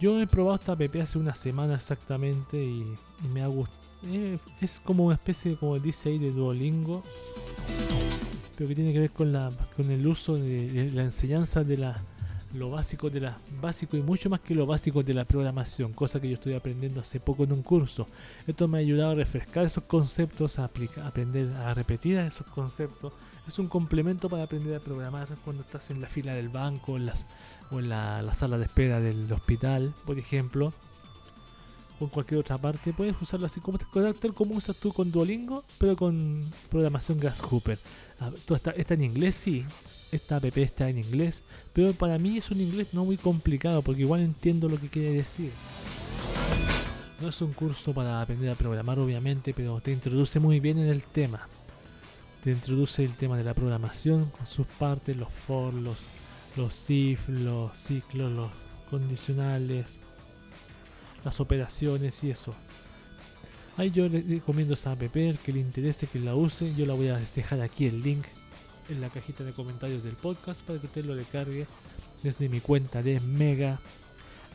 Yo he probado esta app hace una semana exactamente y, me ha gustado. Eh, es como una especie, como dice ahí, de Duolingo, pero que tiene que ver con, la, el uso de, la enseñanza de la, lo básico de la básico y mucho más que lo básico de la programación, cosa que yo estoy aprendiendo hace poco en un curso. Esto me ha ayudado a refrescar esos conceptos, a aprender a repetir esos conceptos. Es un complemento para aprender a programar cuando estás en la fila del banco, en o en la, sala de espera del hospital, por ejemplo, o en cualquier otra parte, puedes usarlo así como tal como usas tú con Duolingo, pero con programación Grasshopper. Ah, está, está en inglés, sí, esta app está en inglés, pero para mí es un inglés no muy complicado porque igual entiendo lo que quiere decir. No es un curso para aprender a programar obviamente, pero te introduce muy bien en el tema. Te introduce el tema de la programación con sus partes, los for, los los if, los ciclos, los condicionales, las operaciones y eso. Ahí yo le recomiendo esa app, el que le interese que la use, yo la voy a dejar aquí el link en la cajita de comentarios del podcast para que usted lo descargue desde mi cuenta de Mega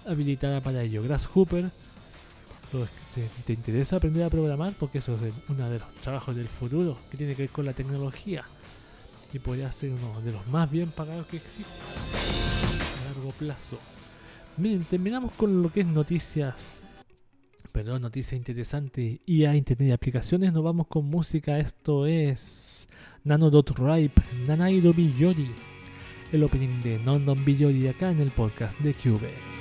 habilitada para ello. Grasshopper, te, te interesa aprender a programar porque eso es uno de los trabajos del futuro que tiene que ver con la tecnología y podría ser uno de los más bien pagados que existen a largo plazo. Miren, terminamos con lo que es noticias, perdón, noticias interesantes y a internet y aplicaciones. Nos vamos con música. Esto es Nano.ripe, Nanaido Billori, el opening de Nondon Billori acá en el podcast de Cube.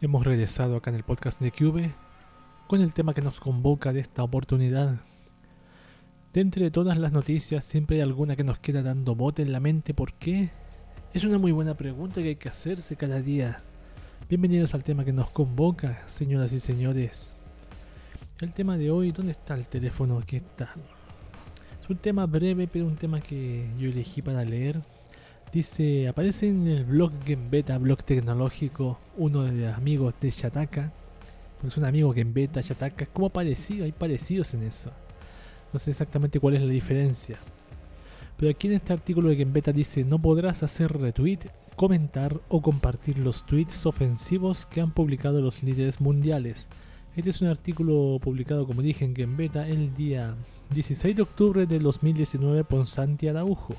Hemos regresado acá en el podcast de Cube con el tema que nos convoca de esta oportunidad. De todas las noticias siempre hay alguna que nos queda dando bote en la mente. ¿Por qué? Es una muy buena pregunta que hay que hacerse cada día. Bienvenidos al tema que nos convoca, señoras y señores. El tema de hoy, ¿dónde está el teléfono? Aquí está. Es un tema breve, pero un tema que yo elegí para leer Dice, aparece en el blog Beta, blog tecnológico, uno de los amigos de Shataka. Es un amigo Beta, Shataka, es como parecido, hay parecidos en eso. No sé exactamente cuál es la diferencia. Pero aquí en este artículo de Beta dice, no podrás hacer retweet, comentar o compartir los tweets ofensivos que han publicado los líderes mundiales. Este es un artículo publicado, como dije, en Beta el día 16 de octubre de 2019 por Santi Araujo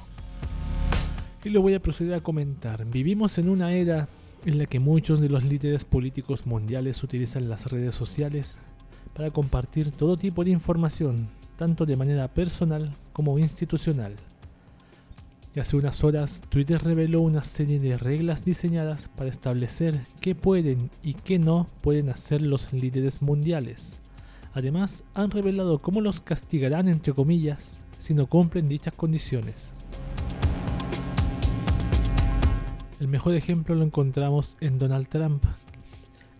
y lo voy a proceder a comentar. Vivimos en una era en la que muchos de los líderes políticos mundiales utilizan las redes sociales para compartir todo tipo de información, tanto de manera personal como institucional. Y hace unas horas Twitter reveló una serie de reglas diseñadas para establecer qué pueden y qué no pueden hacer los líderes mundiales. Además, han revelado cómo los castigarán entre comillas si no cumplen dichas condiciones. El mejor ejemplo lo encontramos en Donald Trump,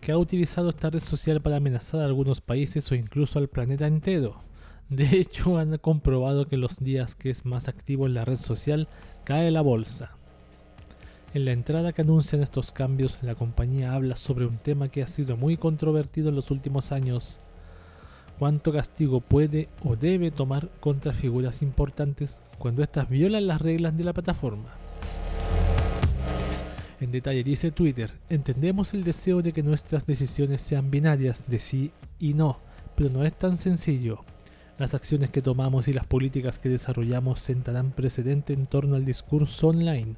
que ha utilizado esta red social para amenazar a algunos países o incluso al planeta entero. De hecho, han comprobado que los días que es más activo en la red social cae la bolsa. En la entrada que anuncian estos cambios, la compañía habla sobre un tema que ha sido muy controvertido en los últimos años. ¿Cuánto castigo puede o debe tomar contra figuras importantes cuando éstas violan las reglas de la plataforma? En detalle dice Twitter, entendemos el deseo de que nuestras decisiones sean binarias de sí y no, pero no es tan sencillo. Las acciones que tomamos y las políticas que desarrollamos sentarán precedente en torno al discurso online.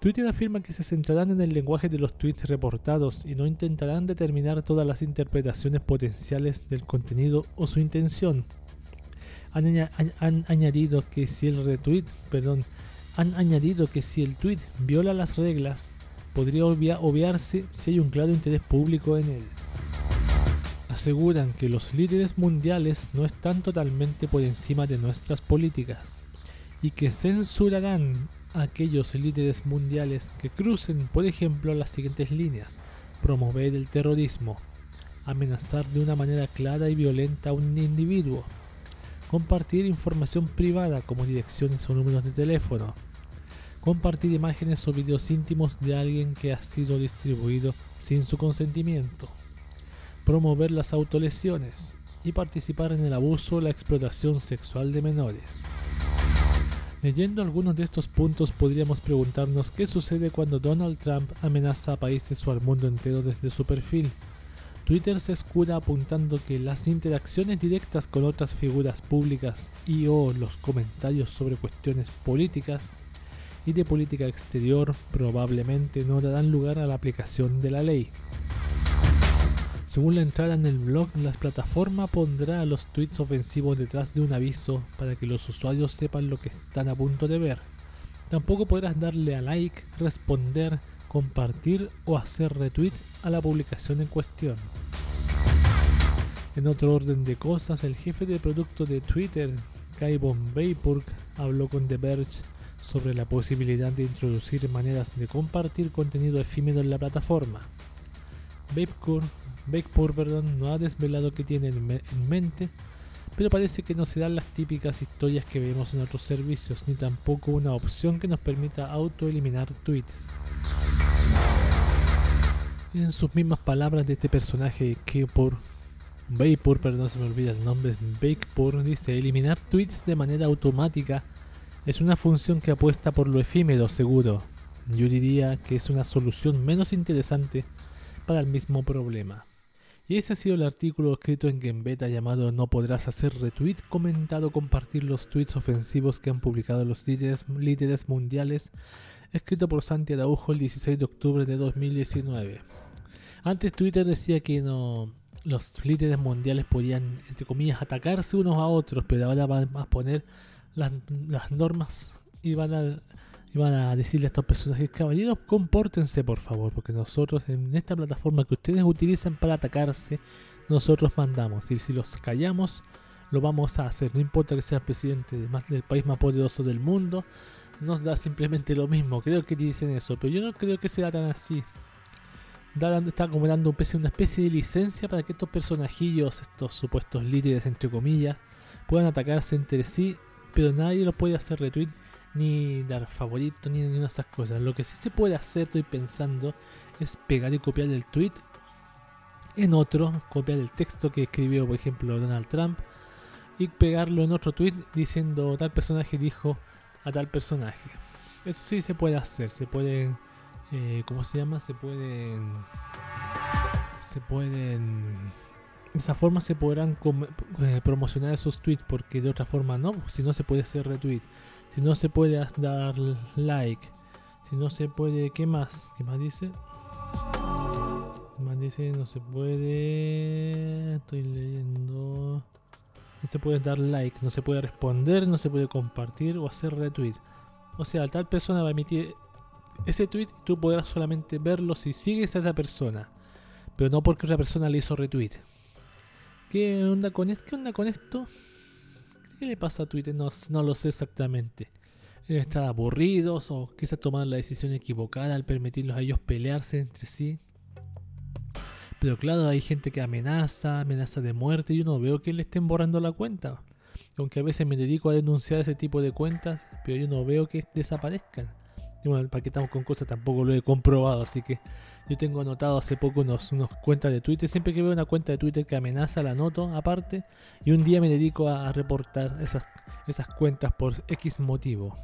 Twitter afirma que se centrarán en el lenguaje de los tweets reportados y no intentarán determinar todas las interpretaciones potenciales del contenido o su intención. Han, añadido que si el retweet, perdón, han añadido que si el tweet viola las reglas, podría obviarse si hay un claro interés público en él. Aseguran que los líderes mundiales no están totalmente por encima de nuestras políticas y que censurarán a aquellos líderes mundiales que crucen, por ejemplo, las siguientes líneas. Promover el terrorismo, amenazar de una manera clara y violenta a un individuo, compartir información privada como direcciones o números de teléfono, compartir imágenes o videos íntimos de alguien que ha sido distribuido sin su consentimiento, promover las autolesiones y participar en el abuso o la explotación sexual de menores. Leyendo algunos de estos puntos podríamos preguntarnos qué sucede cuando Donald Trump amenaza a países o al mundo entero desde su perfil Twitter se escuda apuntando que las interacciones directas con otras figuras públicas y o los comentarios sobre cuestiones políticas y de política exterior probablemente no darán lugar a la aplicación de la ley. Según la entrada en el blog, la plataforma pondrá los tweets ofensivos detrás de un aviso para que los usuarios sepan lo que están a punto de ver. Tampoco podrás darle a like, responder, compartir o hacer retweet a la publicación en cuestión. En otro orden de cosas, el jefe de producto de Twitter, Kai von habló con The Verge sobre la posibilidad de introducir maneras de compartir contenido efímero en la plataforma. Baypurk perdón, no ha desvelado qué tiene en mente, pero parece que no serán las típicas historias que vemos en otros servicios, ni tampoco una opción que nos permita auto-eliminar tweets. En sus mismas palabras de este personaje que por Vapor, perdón se me olvida el nombre, Vapor dice eliminar tweets de manera automática es una función que apuesta por lo efímero seguro. Yo diría que es una solución menos interesante para el mismo problema. Y ese ha sido el artículo escrito en Gembeta llamado No podrás hacer retweet, comentado, compartir los tweets ofensivos que han publicado los líderes, mundiales escrito por Santi Araujo el 16 de octubre de 2019. Antes Twitter decía que no los líderes mundiales podían, entre comillas, atacarse unos a otros, pero ahora van a poner las, normas y van a y van a decirle a estos personajes, caballeros, compórtense por favor, porque nosotros en esta plataforma que ustedes utilizan para atacarse, nosotros mandamos. Y si los callamos, lo vamos a hacer. No importa que sea el presidente del país más poderoso del mundo, nos da simplemente lo mismo. Creo que dicen eso, pero yo no creo que sea tan así. Está como una especie de licencia para que estos personajillos, estos supuestos líderes entre comillas, puedan atacarse entre sí, pero nadie los puede hacer retweet ni dar favorito, ni ninguna de esas cosas. Lo que sí se puede hacer, estoy pensando, es pegar y copiar el tweet en otro, copiar el texto que escribió, por ejemplo, Donald Trump, y pegarlo en otro tweet diciendo tal personaje dijo a tal personaje. Eso sí se puede hacer, se pueden, eh, ¿cómo se llama? Se pueden, se pueden, de esa forma se podrán eh, promocionar esos tweets, porque de otra forma no, si no se puede hacer retweet si no se puede dar like, si no se puede, ¿qué más? ¿Qué más dice? ¿Qué más dice? No se puede, estoy leyendo. No se puede dar like, no se puede responder, no se puede compartir o hacer retweet. O sea, tal persona va a emitir ese tweet y tú podrás solamente verlo si sigues a esa persona, pero no porque otra persona le hizo retweet. ¿Qué onda con esto? ¿Qué onda con esto? ¿Qué le pasa a Twitter? No, no lo sé exactamente. Están aburridos o quizás tomar la decisión equivocada al permitirlos a ellos pelearse entre sí. Pero claro, hay gente que amenaza, amenaza de muerte. Yo no veo que le estén borrando la cuenta. Aunque a veces me dedico a denunciar ese tipo de cuentas, pero yo no veo que desaparezcan. Y bueno, para que estamos con cosas tampoco lo he comprobado, así que yo tengo anotado hace poco unos, cuentas de Twitter. Siempre que veo una cuenta de Twitter que amenaza, la anoto aparte. Y un día me dedico a, reportar esas cuentas por X motivo.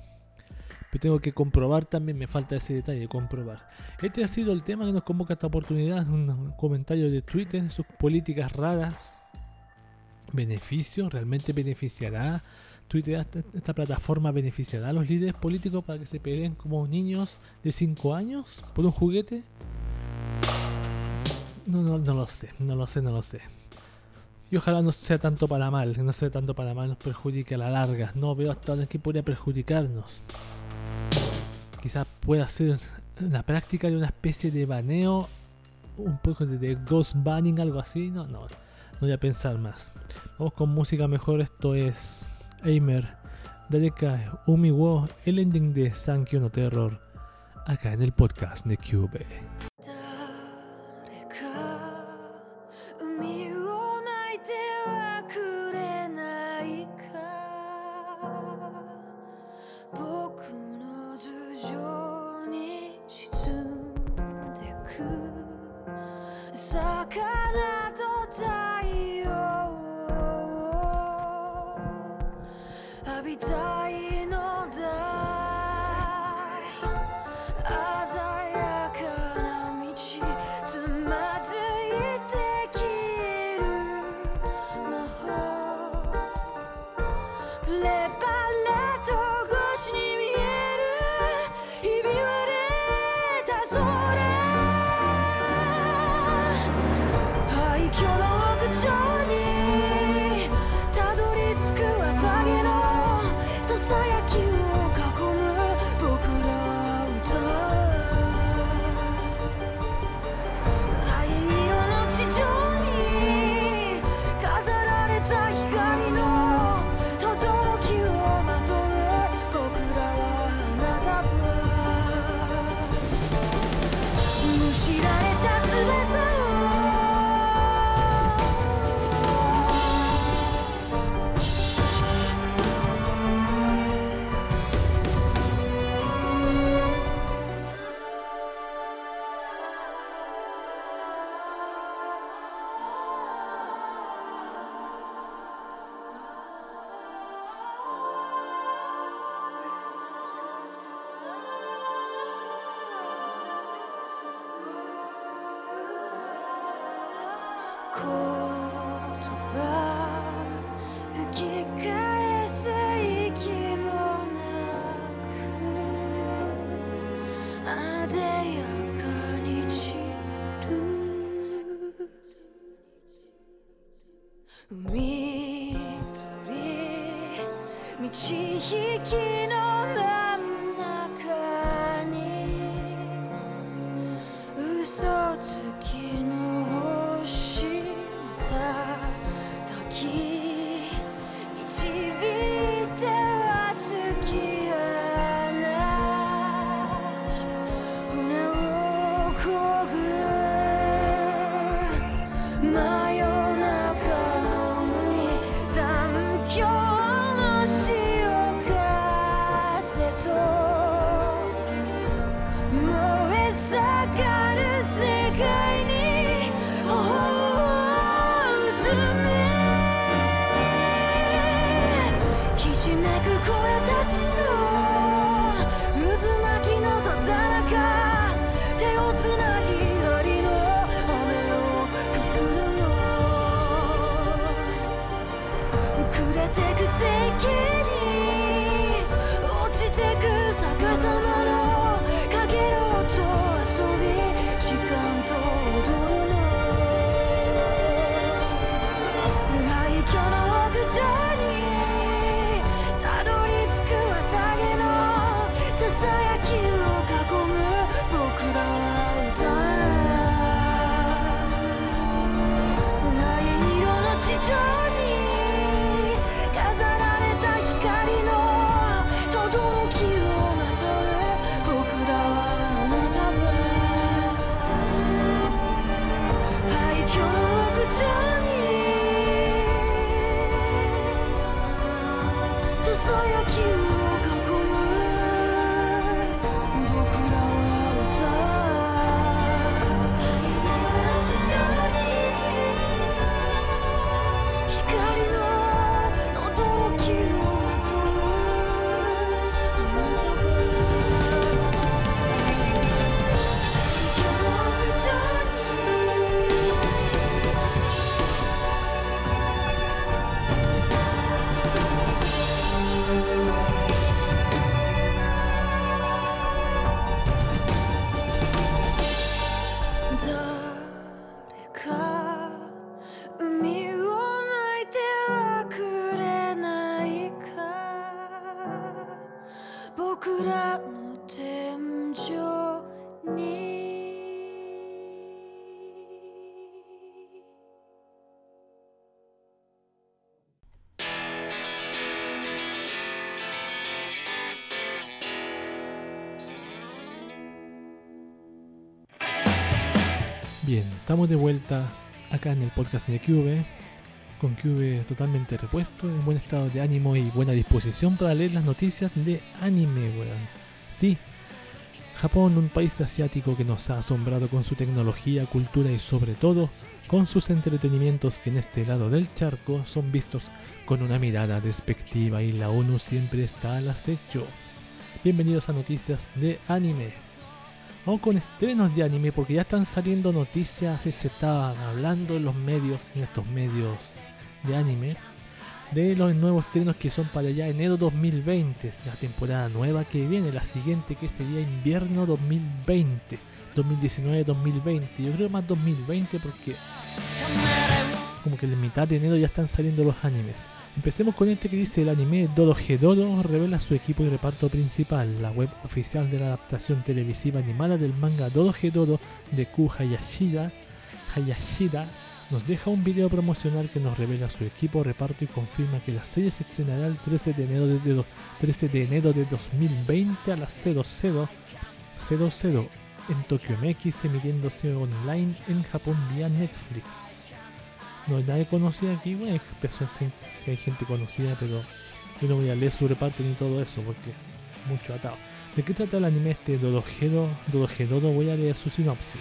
Pero tengo que comprobar también, me falta ese detalle de comprobar. Este ha sido el tema que nos convoca esta oportunidad. Un comentario de Twitter, sus políticas raras. ¿Beneficio? ¿Realmente beneficiará Twitter, esta plataforma beneficiará a los líderes políticos para que se peleen como niños de 5 años por un juguete? No, no, no lo sé, no lo sé, no lo sé. Y ojalá no sea tanto para mal, que no sea tanto para mal, nos perjudique a la larga. No veo hasta dónde que podría perjudicarnos. Quizás pueda ser la práctica de una especie de baneo, un poco de, ghost banning, algo así. No, no, no voy a pensar más. Vamos con música mejor, esto es Aimer, Dadeka, Umi el ending de Sankyo no Terror, acá en el podcast de Cube. Estamos de vuelta acá en el podcast de Cube, con Cube totalmente repuesto, en buen estado de ánimo y buena disposición para leer las noticias de anime, weón. Sí, Japón, un país asiático que nos ha asombrado con su tecnología, cultura y sobre todo con sus entretenimientos que en este lado del charco son vistos con una mirada despectiva y la ONU siempre está al acecho. Bienvenidos a noticias de anime. Vamos con estrenos de anime porque ya están saliendo noticias que se estaban hablando en los medios, en estos medios de anime, de los nuevos estrenos que son para ya enero 2020, la temporada nueva que viene, la siguiente que sería invierno 2020, 2019-2020, yo creo más 2020 porque como que en mitad de enero ya están saliendo los animes. Empecemos con este que dice el anime Dorohedoro revela su equipo y reparto principal. La web oficial de la adaptación televisiva animada del manga Dorohedoro de Ku Hayashida, Hayashida nos deja un video promocional que nos revela su equipo, reparto y confirma que la serie se estrenará el 13 de enero de, do- 13 de, enero de 2020 a las 00 00 en Tokyo MX emitiéndose online en Japón vía Netflix. No hay nadie conocida aquí, bueno, hay, hay gente conocida, pero yo no voy a leer su reparto ni todo eso porque mucho atado. ¿De qué trata el anime este Dorohedoro? Dorohedoro voy a leer su sinopsis.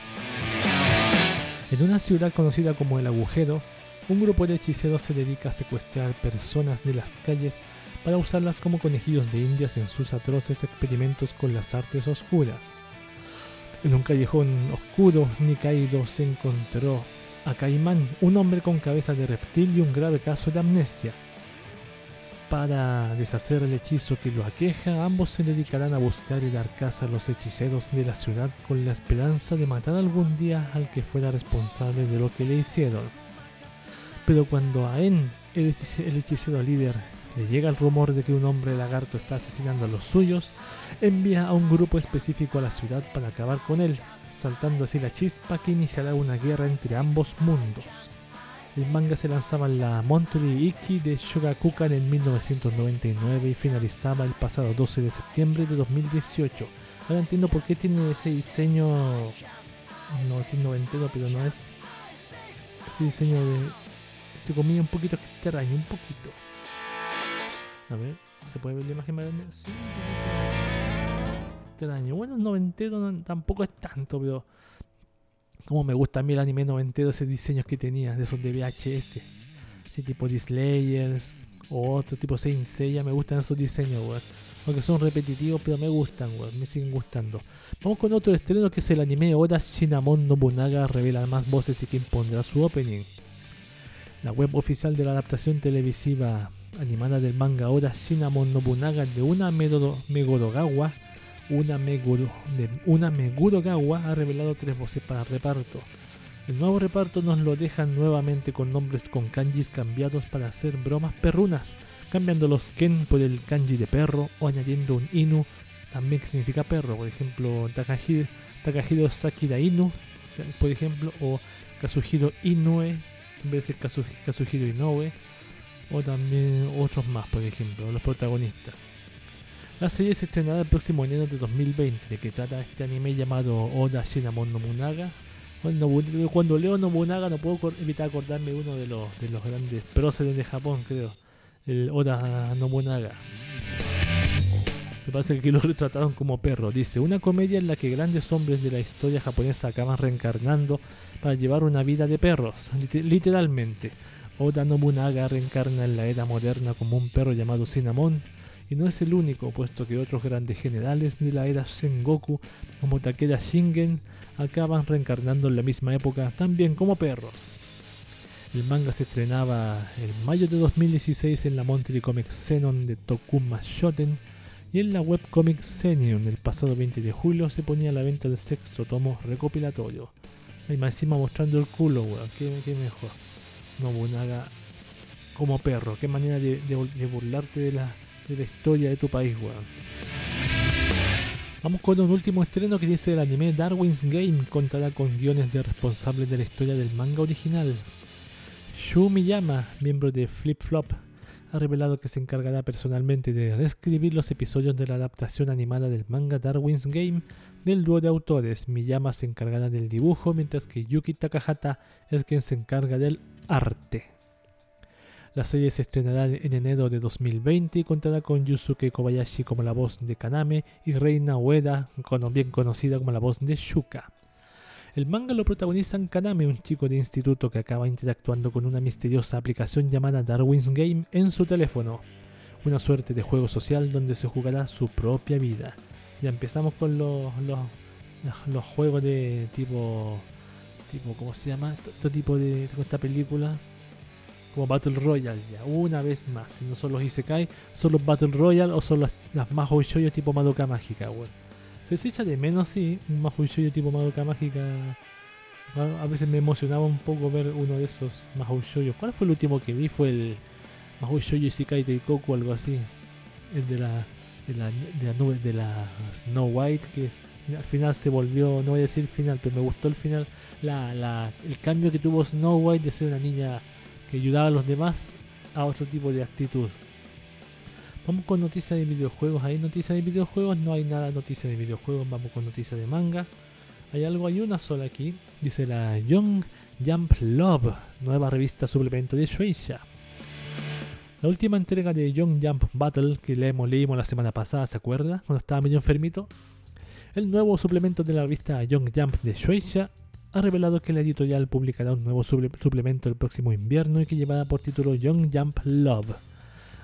En una ciudad conocida como El Agujero, un grupo de hechiceros se dedica a secuestrar personas de las calles para usarlas como conejillos de indias en sus atroces experimentos con las artes oscuras. En un callejón oscuro, Nikaido se encontró a Caimán, un hombre con cabeza de reptil y un grave caso de amnesia. Para deshacer el hechizo que lo aqueja, ambos se dedicarán a buscar y dar caza a los hechiceros de la ciudad con la esperanza de matar algún día al que fuera responsable de lo que le hicieron. Pero cuando a En, el hechice- el hechicero líder, le llega el rumor de que un hombre lagarto está asesinando a los suyos, envía a un grupo específico a la ciudad para acabar con él, saltando así la chispa que iniciará una guerra entre ambos mundos. El manga se lanzaba en la Monthly Iki de Shogakukan en 1999 y finalizaba el pasado 12 de septiembre de 2018. Ahora entiendo por qué tiene ese diseño, no decir noventero, pero no es ese diseño de, entre comillas, un poquito extraño, un poquito. A ver, ¿se puede ver la imagen más grande? Sí, un poquito extraño. Bueno, noventero no- tampoco es tanto, pero como me gusta a mí el anime noventero, esos diseños que tenía, de esos de VHS. Así tipo de Slayers o otro tipo Saint Seiya, me gustan esos diseños, weón. Aunque son repetitivos, pero me gustan. Me siguen gustando. Vamos con otro estreno que es el anime Ora Shinamon Nobunaga revela más voces y quien pondrá su opening. La web oficial de la adaptación televisiva animada del manga Ora Shinamon Nobunaga de una Megorogawa una, Meguro, de una Megurogawa ha revelado tres voces para reparto. El nuevo reparto nos lo dejan nuevamente con nombres con kanjis cambiados para hacer bromas perrunas, cambiando los ken por el kanji de perro o añadiendo un inu también que significa perro, por ejemplo Takahiro, Takahiro Sakira Inu, por ejemplo, o Kazuhiro Inoue en vez de Kazu- Kazuhiro Inoue, o también otros más, por ejemplo, los protagonistas. La serie se estrenará el próximo enero de 2020, de que trata este anime llamado Oda Shinamon Nobunaga. Cuando, cuando leo Nobunaga no puedo evitar acordarme uno de los, de los grandes próceres de Japón, creo. El Oda Nobunaga. Me parece que lo retrataron como perro. Dice, una comedia en la que grandes hombres de la historia japonesa acaban reencarnando para llevar una vida de perros, lit- literalmente. Oda Nobunaga reencarna en la era moderna como un perro llamado Cinnamon, y no es el único, puesto que otros grandes generales de la era Sengoku, como Takeda Shingen, acaban reencarnando en la misma época también como perros. El manga se estrenaba en mayo de 2016 en la Monthly Comics Xenon de Tokuma Shoten y en la webcomic Xenion el pasado 20 de julio se ponía a la venta el sexto tomo recopilatorio. Y más encima mostrando el culo, weón, qué, qué mejor. Nobunaga como perro, qué manera de, de- de burlarte de la, de la historia de tu país, weón. Vamos con un último estreno que dice el anime Darwin's Game contará con guiones de responsables de la historia del manga original. Shu Miyama, miembro de Flip Flop, ha revelado que se encargará personalmente de reescribir los episodios de la adaptación animada del manga Darwin's Game del dúo de autores. Miyama se encargará del dibujo, mientras que Yuki Takahata es quien se encarga del arte. La serie se estrenará en enero de 2020 y contará con Yusuke Kobayashi como la voz de Kaname y Reina Ueda, bien conocida como la voz de Shuka. El manga lo protagonizan Kaname, un chico de instituto que acaba interactuando con una misteriosa aplicación llamada Darwin's Game en su teléfono. Una suerte de juego social donde se jugará su propia vida. Ya empezamos con los, los, los juegos de tipo, tipo ¿cómo se llama? Este tipo de esta película. Como Battle Royale ya, una vez más. Si no son los Isekai, son los Battle Royale o son las, las Mahou Shoujo tipo Madoka Mágica, weón. Se se echa de menos, sí, un Mahou Shoujo tipo Madoka Mágica. A veces me emocionaba un poco ver uno de esos Mahou Shoujo. ¿Cuál fue el último que vi? Fue el Mahou Shoujo Isekai Teikoku o algo así. El de la, de la, de la nube, de la Snow White, que es- al final se volvió, no voy a decir final, pero me gustó el final, la, la, el cambio que tuvo Snow White de ser una niña que ayudaba a los demás a otro tipo de actitud. Vamos con noticias de videojuegos. ¿Hay noticias de videojuegos? No hay nada de noticias de videojuegos. Vamos con noticias de manga. Hay algo, hay una sola aquí. Dice la Young Jump Love, nueva revista suplemento de Shueisha. La última entrega de Young Jump Battle que leímos, leímos la semana pasada, ¿se acuerda? Cuando estaba medio enfermito. El nuevo suplemento de la revista Young Jump de Shueisha ha revelado que la editorial publicará un nuevo suple- suplemento el próximo invierno y que llevará por título Young Jump Love.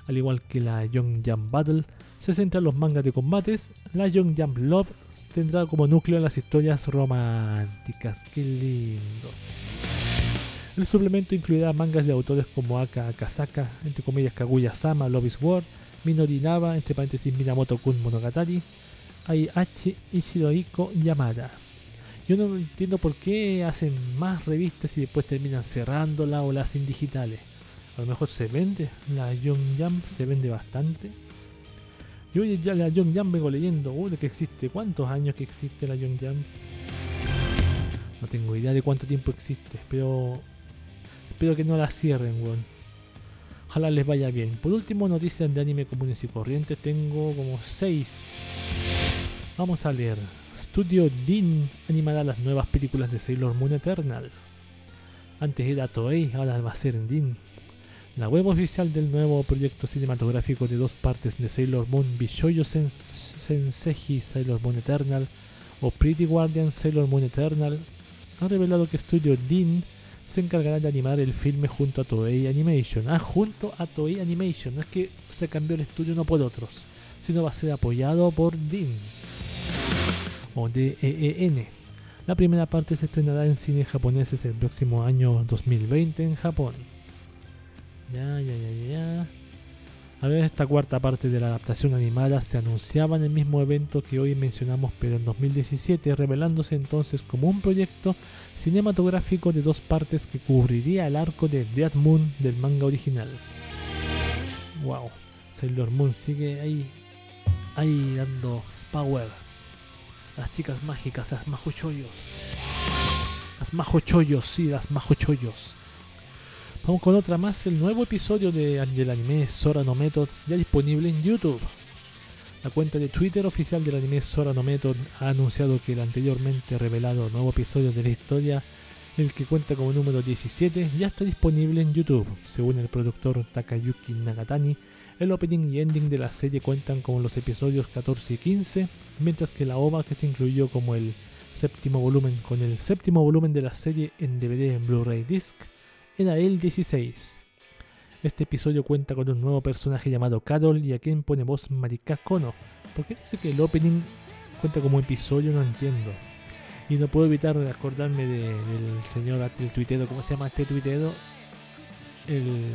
Al igual que la Young Jump Battle, se centra en los mangas de combates, la Young Jump Love tendrá como núcleo las historias románticas. Qué lindo. El suplemento incluirá mangas de autores como Aka Akasaka, entre comillas Kaguya-sama, Love is War, Minori entre paréntesis Minamoto Kun Monogatari, Aihachi y Shirohiko Yamada. Yo no entiendo por qué hacen más revistas y después terminan cerrándola o las hacen digitales. A lo mejor se vende, la Young Jump se vende bastante. Yo ya la Young Jump vengo leyendo, de que existe, ¿cuántos años que existe la Young Jump? tengo idea de cuánto tiempo existe, pero espero que no la cierren, weón. Ojalá les vaya bien. Por último, noticias de anime comunes y corrientes. Tengo como 6. Vamos a leer. Studio Dean animará las nuevas películas de Sailor Moon Eternal. Antes era Toei, ahora va a ser Dean. La web oficial del nuevo proyecto cinematográfico de dos partes de Sailor Moon Bishoyo Sens Senseji Sailor Moon Eternal o Pretty Guardian Sailor Moon Eternal ha revelado que Studio Dean se encargará de animar el filme junto a Toei Animation. Ah, junto a Toei Animation. No es que se cambió el estudio no por otros, sino va a ser apoyado por Dean o DEEN. La primera parte se estrenará en cines japoneses el próximo año 2020 en Japón. Ya, ya, ya, ya, ya. A ver, esta cuarta parte de la adaptación animada se anunciaba en el mismo evento que hoy mencionamos, pero en 2017, revelándose entonces como un proyecto cinematográfico de dos partes que cubriría el arco de Dead Moon del manga original. Wow, Sailor Moon sigue ahí, ahí dando power. Las chicas mágicas, las majochoyos. Las majochoyos, sí, las majochoyos. Vamos con otra más, el nuevo episodio de, del anime Sora no Method ya disponible en YouTube. La cuenta de Twitter oficial del anime Sora no Method ha anunciado que el anteriormente revelado nuevo episodio de la historia, el que cuenta como número 17, ya está disponible en YouTube. Según el productor Takayuki Nagatani, el opening y ending de la serie cuentan con los episodios 14 y 15, mientras que la OVA que se incluyó como el séptimo volumen con el séptimo volumen de la serie en DVD en Blu-ray Disc era el 16. Este episodio cuenta con un nuevo personaje llamado Carol y a quien pone voz Marika Kono. ¿Por qué dice que el opening cuenta como episodio? No entiendo. Y no puedo evitar acordarme de- del señor, el tuitero, ¿cómo se llama este tuitero? El...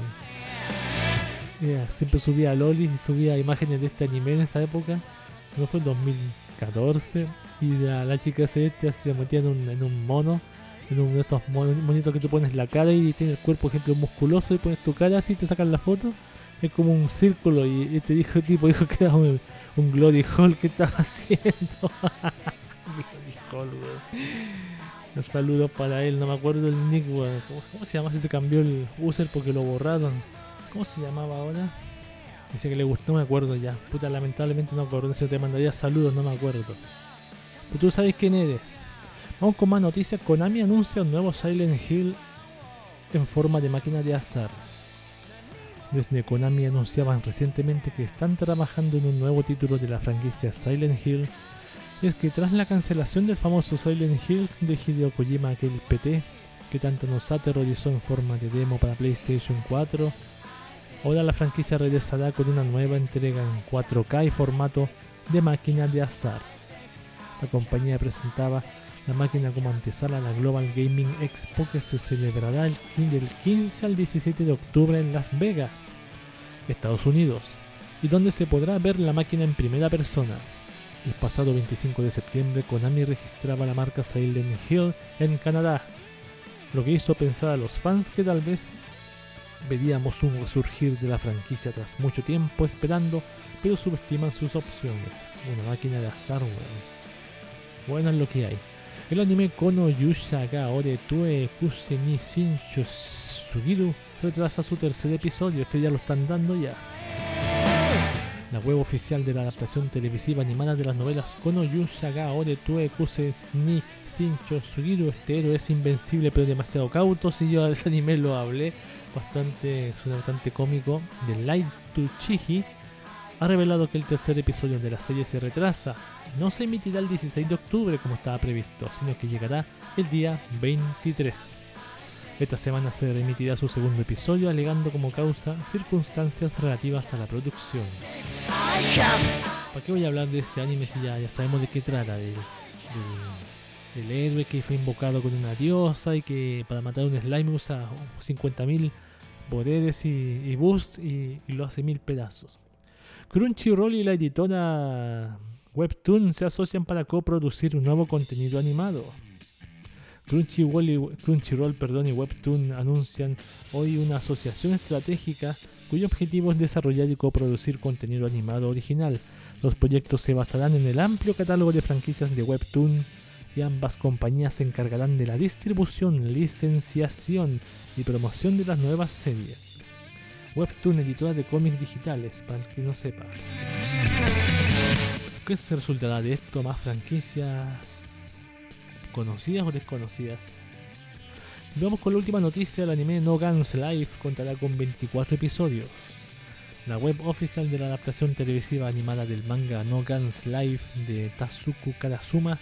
Siempre subía a Loli subía imágenes de este anime en esa época. No fue en 2014. Y la, la chica celeste se metía en un, en un mono en uno de estos mon- monitos que tú pones la cara y tiene el cuerpo, por ejemplo, musculoso y pones tu cara así, te sacan la foto. Es como un círculo y este dijo, tipo dijo que era un, un Glory Hall que estaba haciendo. Un saludo para él, no me acuerdo el nick. ¿Cómo, se llama si se cambió el user porque lo borraron? ¿Cómo se llamaba ahora? Dice que le gustó, no me acuerdo ya. Puta, lamentablemente no acuerdo. Si te mandaría saludos, no me acuerdo. Pero tú sabes quién eres. Vamos con más noticias. Konami anuncia un nuevo Silent Hill en forma de máquina de azar. Desde Konami anunciaban recientemente que están trabajando en un nuevo título de la franquicia Silent Hill. Es que tras la cancelación del famoso Silent Hills de Hideo Kojima, aquel PT que tanto nos aterrorizó en forma de demo para PlayStation 4, ahora la franquicia regresará con una nueva entrega en 4K y formato de máquina de azar. La compañía presentaba la máquina como antesala a la Global Gaming Expo que se celebrará el del 15 al 17 de octubre en Las Vegas, Estados Unidos, y donde se podrá ver la máquina en primera persona. El pasado 25 de septiembre Konami registraba la marca Silent Hill en Canadá, lo que hizo pensar a los fans que tal vez veríamos un resurgir de la franquicia tras mucho tiempo esperando, pero subestiman sus opciones. Una máquina de azar, weón. Bueno es lo que hay. El anime Kono Yusha ga Ore Tue Kuse ni Shinshu Sugiru retrasa su tercer episodio. Este ya lo están dando ya. La web oficial de la adaptación televisiva animada de las novelas Kono Yusha ga Ore Tue Kuse ni Shinshu Sugiru. Este héroe es invencible pero demasiado cauto. Si yo de ese anime lo hablé, bastante, suena bastante cómico. De Light to Chihi ha revelado que el tercer episodio de la serie se retrasa. No se emitirá el 16 de octubre como estaba previsto, sino que llegará el día 23. Esta semana se remitirá su segundo episodio alegando como causa circunstancias relativas a la producción. ¿Para qué voy a hablar de este anime si ya, ya sabemos de qué trata? Del, héroe que fue invocado con una diosa y que para matar un slime usa 50.000 poderes y, y boost y, y lo hace mil pedazos. Crunchyroll y la editora Webtoon se asocian para coproducir un nuevo contenido animado. Crunchyroll y, Crunchyroll, perdón, y Webtoon anuncian hoy una asociación estratégica cuyo objetivo es desarrollar y coproducir contenido animado original. Los proyectos se basarán en el amplio catálogo de franquicias de Webtoon y ambas compañías se encargarán de la distribución, licenciación y promoción de las nuevas series. Webtoon, editora de cómics digitales, para el que no sepa. ¿Qué se resultará de esto? ¿Más franquicias conocidas o desconocidas? Vamos con la última noticia del anime No Guns Life contará con 24 episodios. La web oficial de la adaptación televisiva animada del manga No Guns Life de Tatsuku Karasuma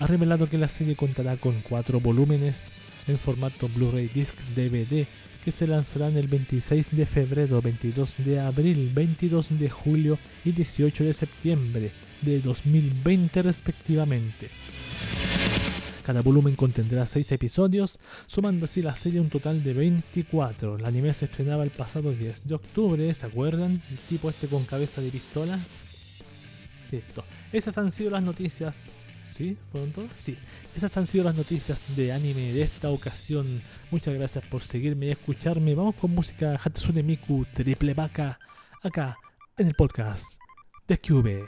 ha revelado que la serie contará con 4 volúmenes en formato Blu-ray Disc DVD que se lanzarán el 26 de febrero, 22 de abril, 22 de julio y 18 de septiembre de 2020 respectivamente. Cada volumen contendrá 6 episodios, sumando así la serie un total de 24. El anime se estrenaba el pasado 10 de octubre, ¿se acuerdan? El tipo este con cabeza de pistola. Listo. Esas han sido las noticias. ¿Sí? ¿Fueron todas? Sí. Esas han sido las noticias de anime de esta ocasión. Muchas gracias por seguirme y escucharme. Vamos con música Hatsune Miku Triple Vaca acá en el podcast de Cube.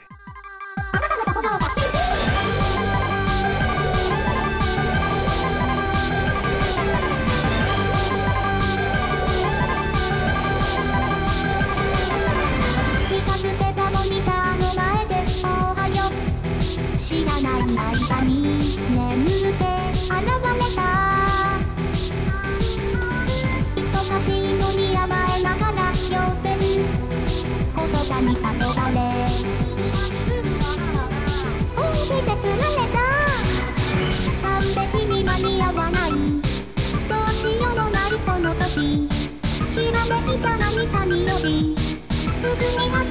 組み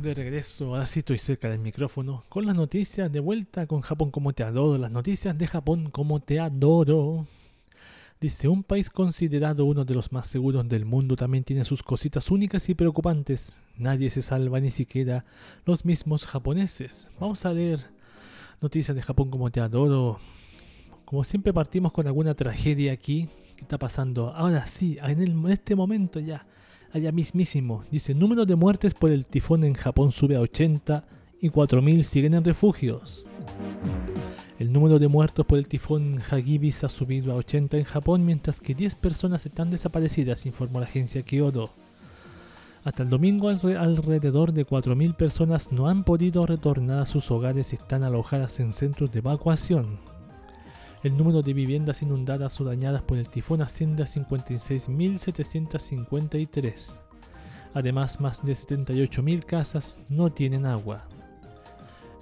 De regreso, ahora sí estoy cerca del micrófono, con las noticias de vuelta con Japón como te adoro, las noticias de Japón como te adoro. Dice, un país considerado uno de los más seguros del mundo también tiene sus cositas únicas y preocupantes. Nadie se salva, ni siquiera los mismos japoneses. Vamos a leer noticias de Japón como te adoro. Como siempre partimos con alguna tragedia aquí. ¿Qué está pasando? Ahora sí, en este momento ya allá mismísimo. Dice, número de muertes por el tifón en Japón sube a 80 y 4.000 siguen en refugios. El número de muertos por el tifón Hagibis ha subido a 80 en Japón, mientras que 10 personas están desaparecidas, informó la agencia Kyodo. Hasta el domingo alre- alrededor de 4.000 personas no han podido retornar a sus hogares y están alojadas en centros de evacuación. El número de viviendas inundadas o dañadas por el tifón asciende a 56.753. Además, más de 78.000 casas no tienen agua.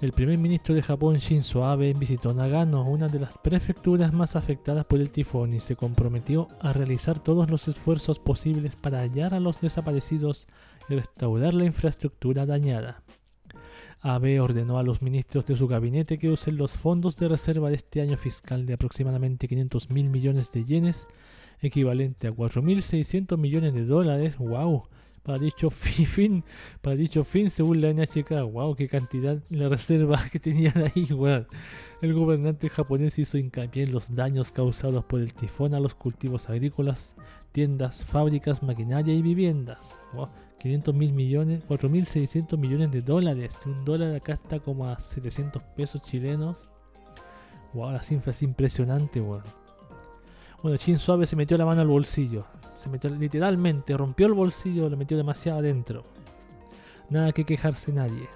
El primer ministro de Japón, Shinzo Abe, visitó Nagano, una de las prefecturas más afectadas por el tifón, y se comprometió a realizar todos los esfuerzos posibles para hallar a los desaparecidos y restaurar la infraestructura dañada. Abe ordenó a los ministros de su gabinete que usen los fondos de reserva de este año fiscal de aproximadamente 500 mil millones de yenes, equivalente a 4.600 millones de dólares, wow, para dicho fi- fin, para dicho fin según la NHK, wow, qué cantidad la reserva que tenían ahí, weón. El gobernante japonés hizo hincapié en los daños causados por el tifón a los cultivos agrícolas, tiendas, fábricas, maquinaria y viviendas. Wow, 500 mil millones, 4.600 millones de dólares. Un dólar acá está como a 700 pesos chilenos. Wow, la cifra es impresionante, weón. Bueno, Shin Suave se metió la mano al bolsillo. Se metió literalmente, rompió el bolsillo, lo metió demasiado adentro. Nada que quejarse nadie.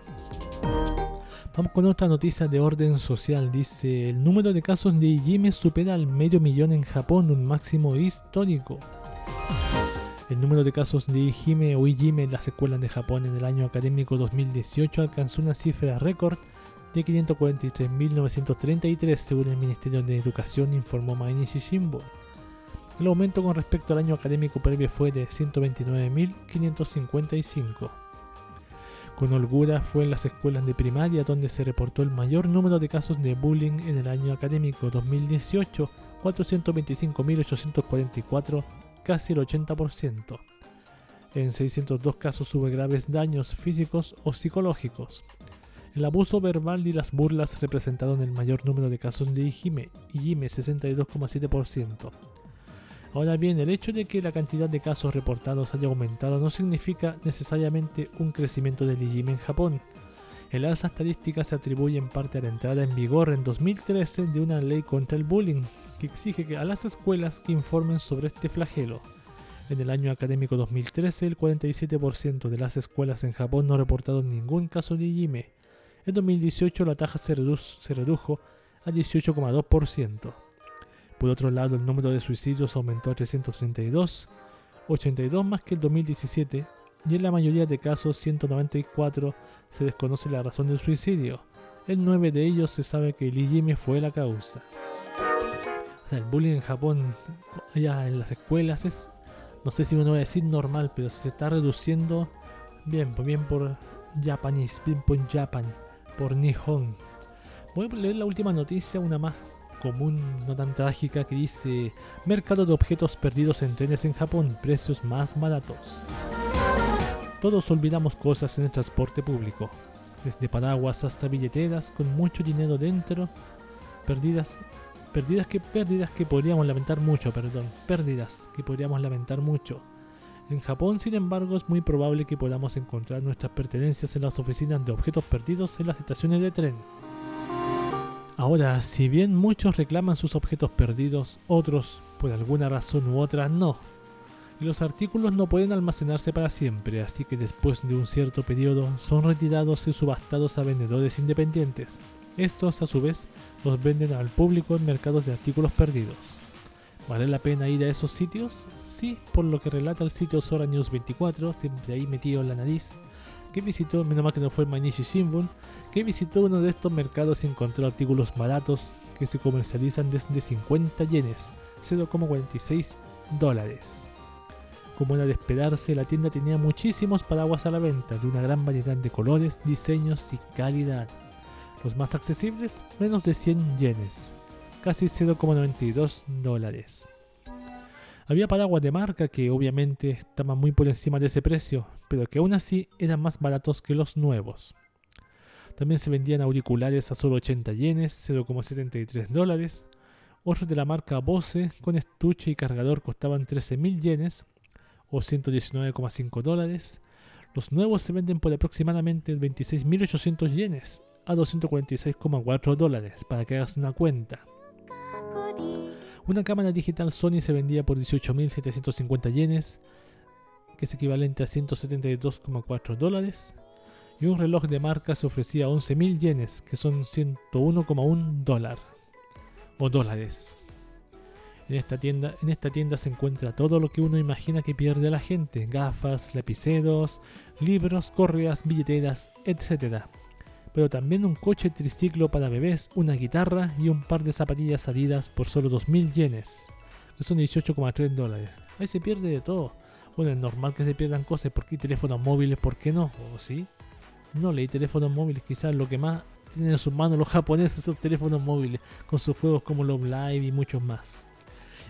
Vamos con otra noticia de orden social. Dice, el número de casos de Ijime supera al medio millón en Japón, un máximo histórico. El número de casos de Ijime o Ijime en las escuelas de Japón en el año académico 2018 alcanzó una cifra récord de 543.933 según el Ministerio de Educación informó Mainichi Shimbun. El aumento con respecto al año académico previo fue de 129.555. Con holgura fue en las escuelas de primaria donde se reportó el mayor número de casos de bullying en el año académico 2018, 425.844, casi el 80%. En 602 casos hubo graves daños físicos o psicológicos. El abuso verbal y las burlas representaron el mayor número de casos de Ijime, Ijime 62,7%. Ahora bien, el hecho de que la cantidad de casos reportados haya aumentado no significa necesariamente un crecimiento del Ijime en Japón. El alza estadística se atribuye en parte a la entrada en vigor en 2013 de una ley contra el bullying, que exige que a las escuelas que informen sobre este flagelo. En el año académico 2013, el 47% de las escuelas en Japón no reportaron ningún caso de Ijime. En 2018 la tasa se, redu- se redujo a 18,2%. Por otro lado, el número de suicidios aumentó a 332, 82 más que el 2017, y en la mayoría de casos, 194, se desconoce la razón del suicidio. En 9 de ellos se sabe que el Ijime fue la causa. Sea, el bullying en Japón, allá en las escuelas, es, no sé si uno va a decir normal, pero se está reduciendo bien, pues bien por Japanese, bien por Japan, por Nihon. Voy a leer la última noticia, una más común, no tan trágica, que dice Mercado de objetos perdidos en trenes en Japón, precios más baratos. Todos olvidamos cosas en el transporte público, desde paraguas hasta billeteras con mucho dinero dentro, perdidas, perdidas que pérdidas que podríamos lamentar mucho, perdón, pérdidas que podríamos lamentar mucho. En Japón, sin embargo, es muy probable que podamos encontrar nuestras pertenencias en las oficinas de objetos perdidos en las estaciones de tren. Ahora, si bien muchos reclaman sus objetos perdidos, otros, por alguna razón u otra, no. Y los artículos no pueden almacenarse para siempre, así que después de un cierto periodo son retirados y subastados a vendedores independientes. Estos, a su vez, los venden al público en mercados de artículos perdidos. ¿Vale la pena ir a esos sitios? Sí, por lo que relata el sitio Sora News 24, siempre ahí metido en la nariz, que visitó, menos mal que no fue Mainichi Shimbun, que visitó uno de estos mercados y encontró artículos baratos que se comercializan desde 50 yenes, 0,46 dólares. Como era de esperarse, la tienda tenía muchísimos paraguas a la venta, de una gran variedad de colores, diseños y calidad. Los más accesibles, menos de 100 yenes, casi 0,92 dólares. Había paraguas de marca que obviamente estaban muy por encima de ese precio, pero que aún así eran más baratos que los nuevos. También se vendían auriculares a solo 80 yenes, 0,73 dólares. Otros de la marca Bose con estuche y cargador costaban 13.000 yenes o 119,5 dólares. Los nuevos se venden por aproximadamente 26.800 yenes a 246,4 dólares, para que hagas una cuenta. Una cámara digital Sony se vendía por 18.750 yenes, que es equivalente a 172,4 dólares. Y un reloj de marca se ofrecía 11.000 yenes, que son 101,1 dólar o dólares. En esta, tienda, en esta tienda se encuentra todo lo que uno imagina que pierde la gente: gafas, lapiceros, libros, correas, billeteras, etc. Pero también un coche triciclo para bebés, una guitarra y un par de zapatillas salidas por solo 2.000 yenes, que son 18,3 dólares. Ahí se pierde de todo. Bueno, es normal que se pierdan cosas porque hay teléfonos móviles, ¿por qué no? ¿O sí? No leí teléfonos móviles, quizás lo que más tienen en sus manos los japoneses son teléfonos móviles, con sus juegos como Love Live y muchos más.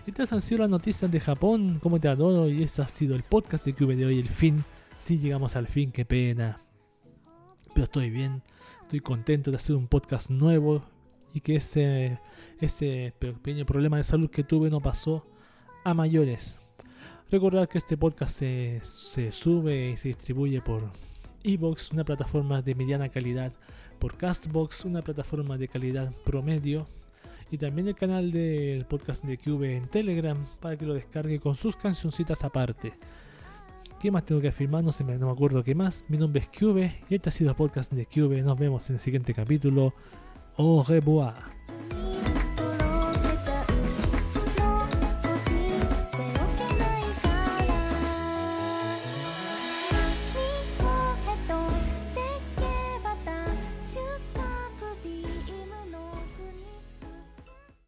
Estas han sido las noticias de Japón, como te adoro, y este ha sido el podcast de QV de hoy, el fin. Si llegamos al fin, qué pena. Pero estoy bien, estoy contento de hacer un podcast nuevo y que ese, ese pequeño problema de salud que tuve no pasó a mayores. Recordar que este podcast se, se sube y se distribuye por Evox, una plataforma de mediana calidad, por Castbox, una plataforma de calidad promedio, y también el canal del podcast de QV en Telegram para que lo descargue con sus cancioncitas aparte. ¿Qué más tengo que afirmar? No, sé, no me acuerdo qué más. Mi nombre es QV y este ha sido el podcast de QV. Nos vemos en el siguiente capítulo. Au revoir.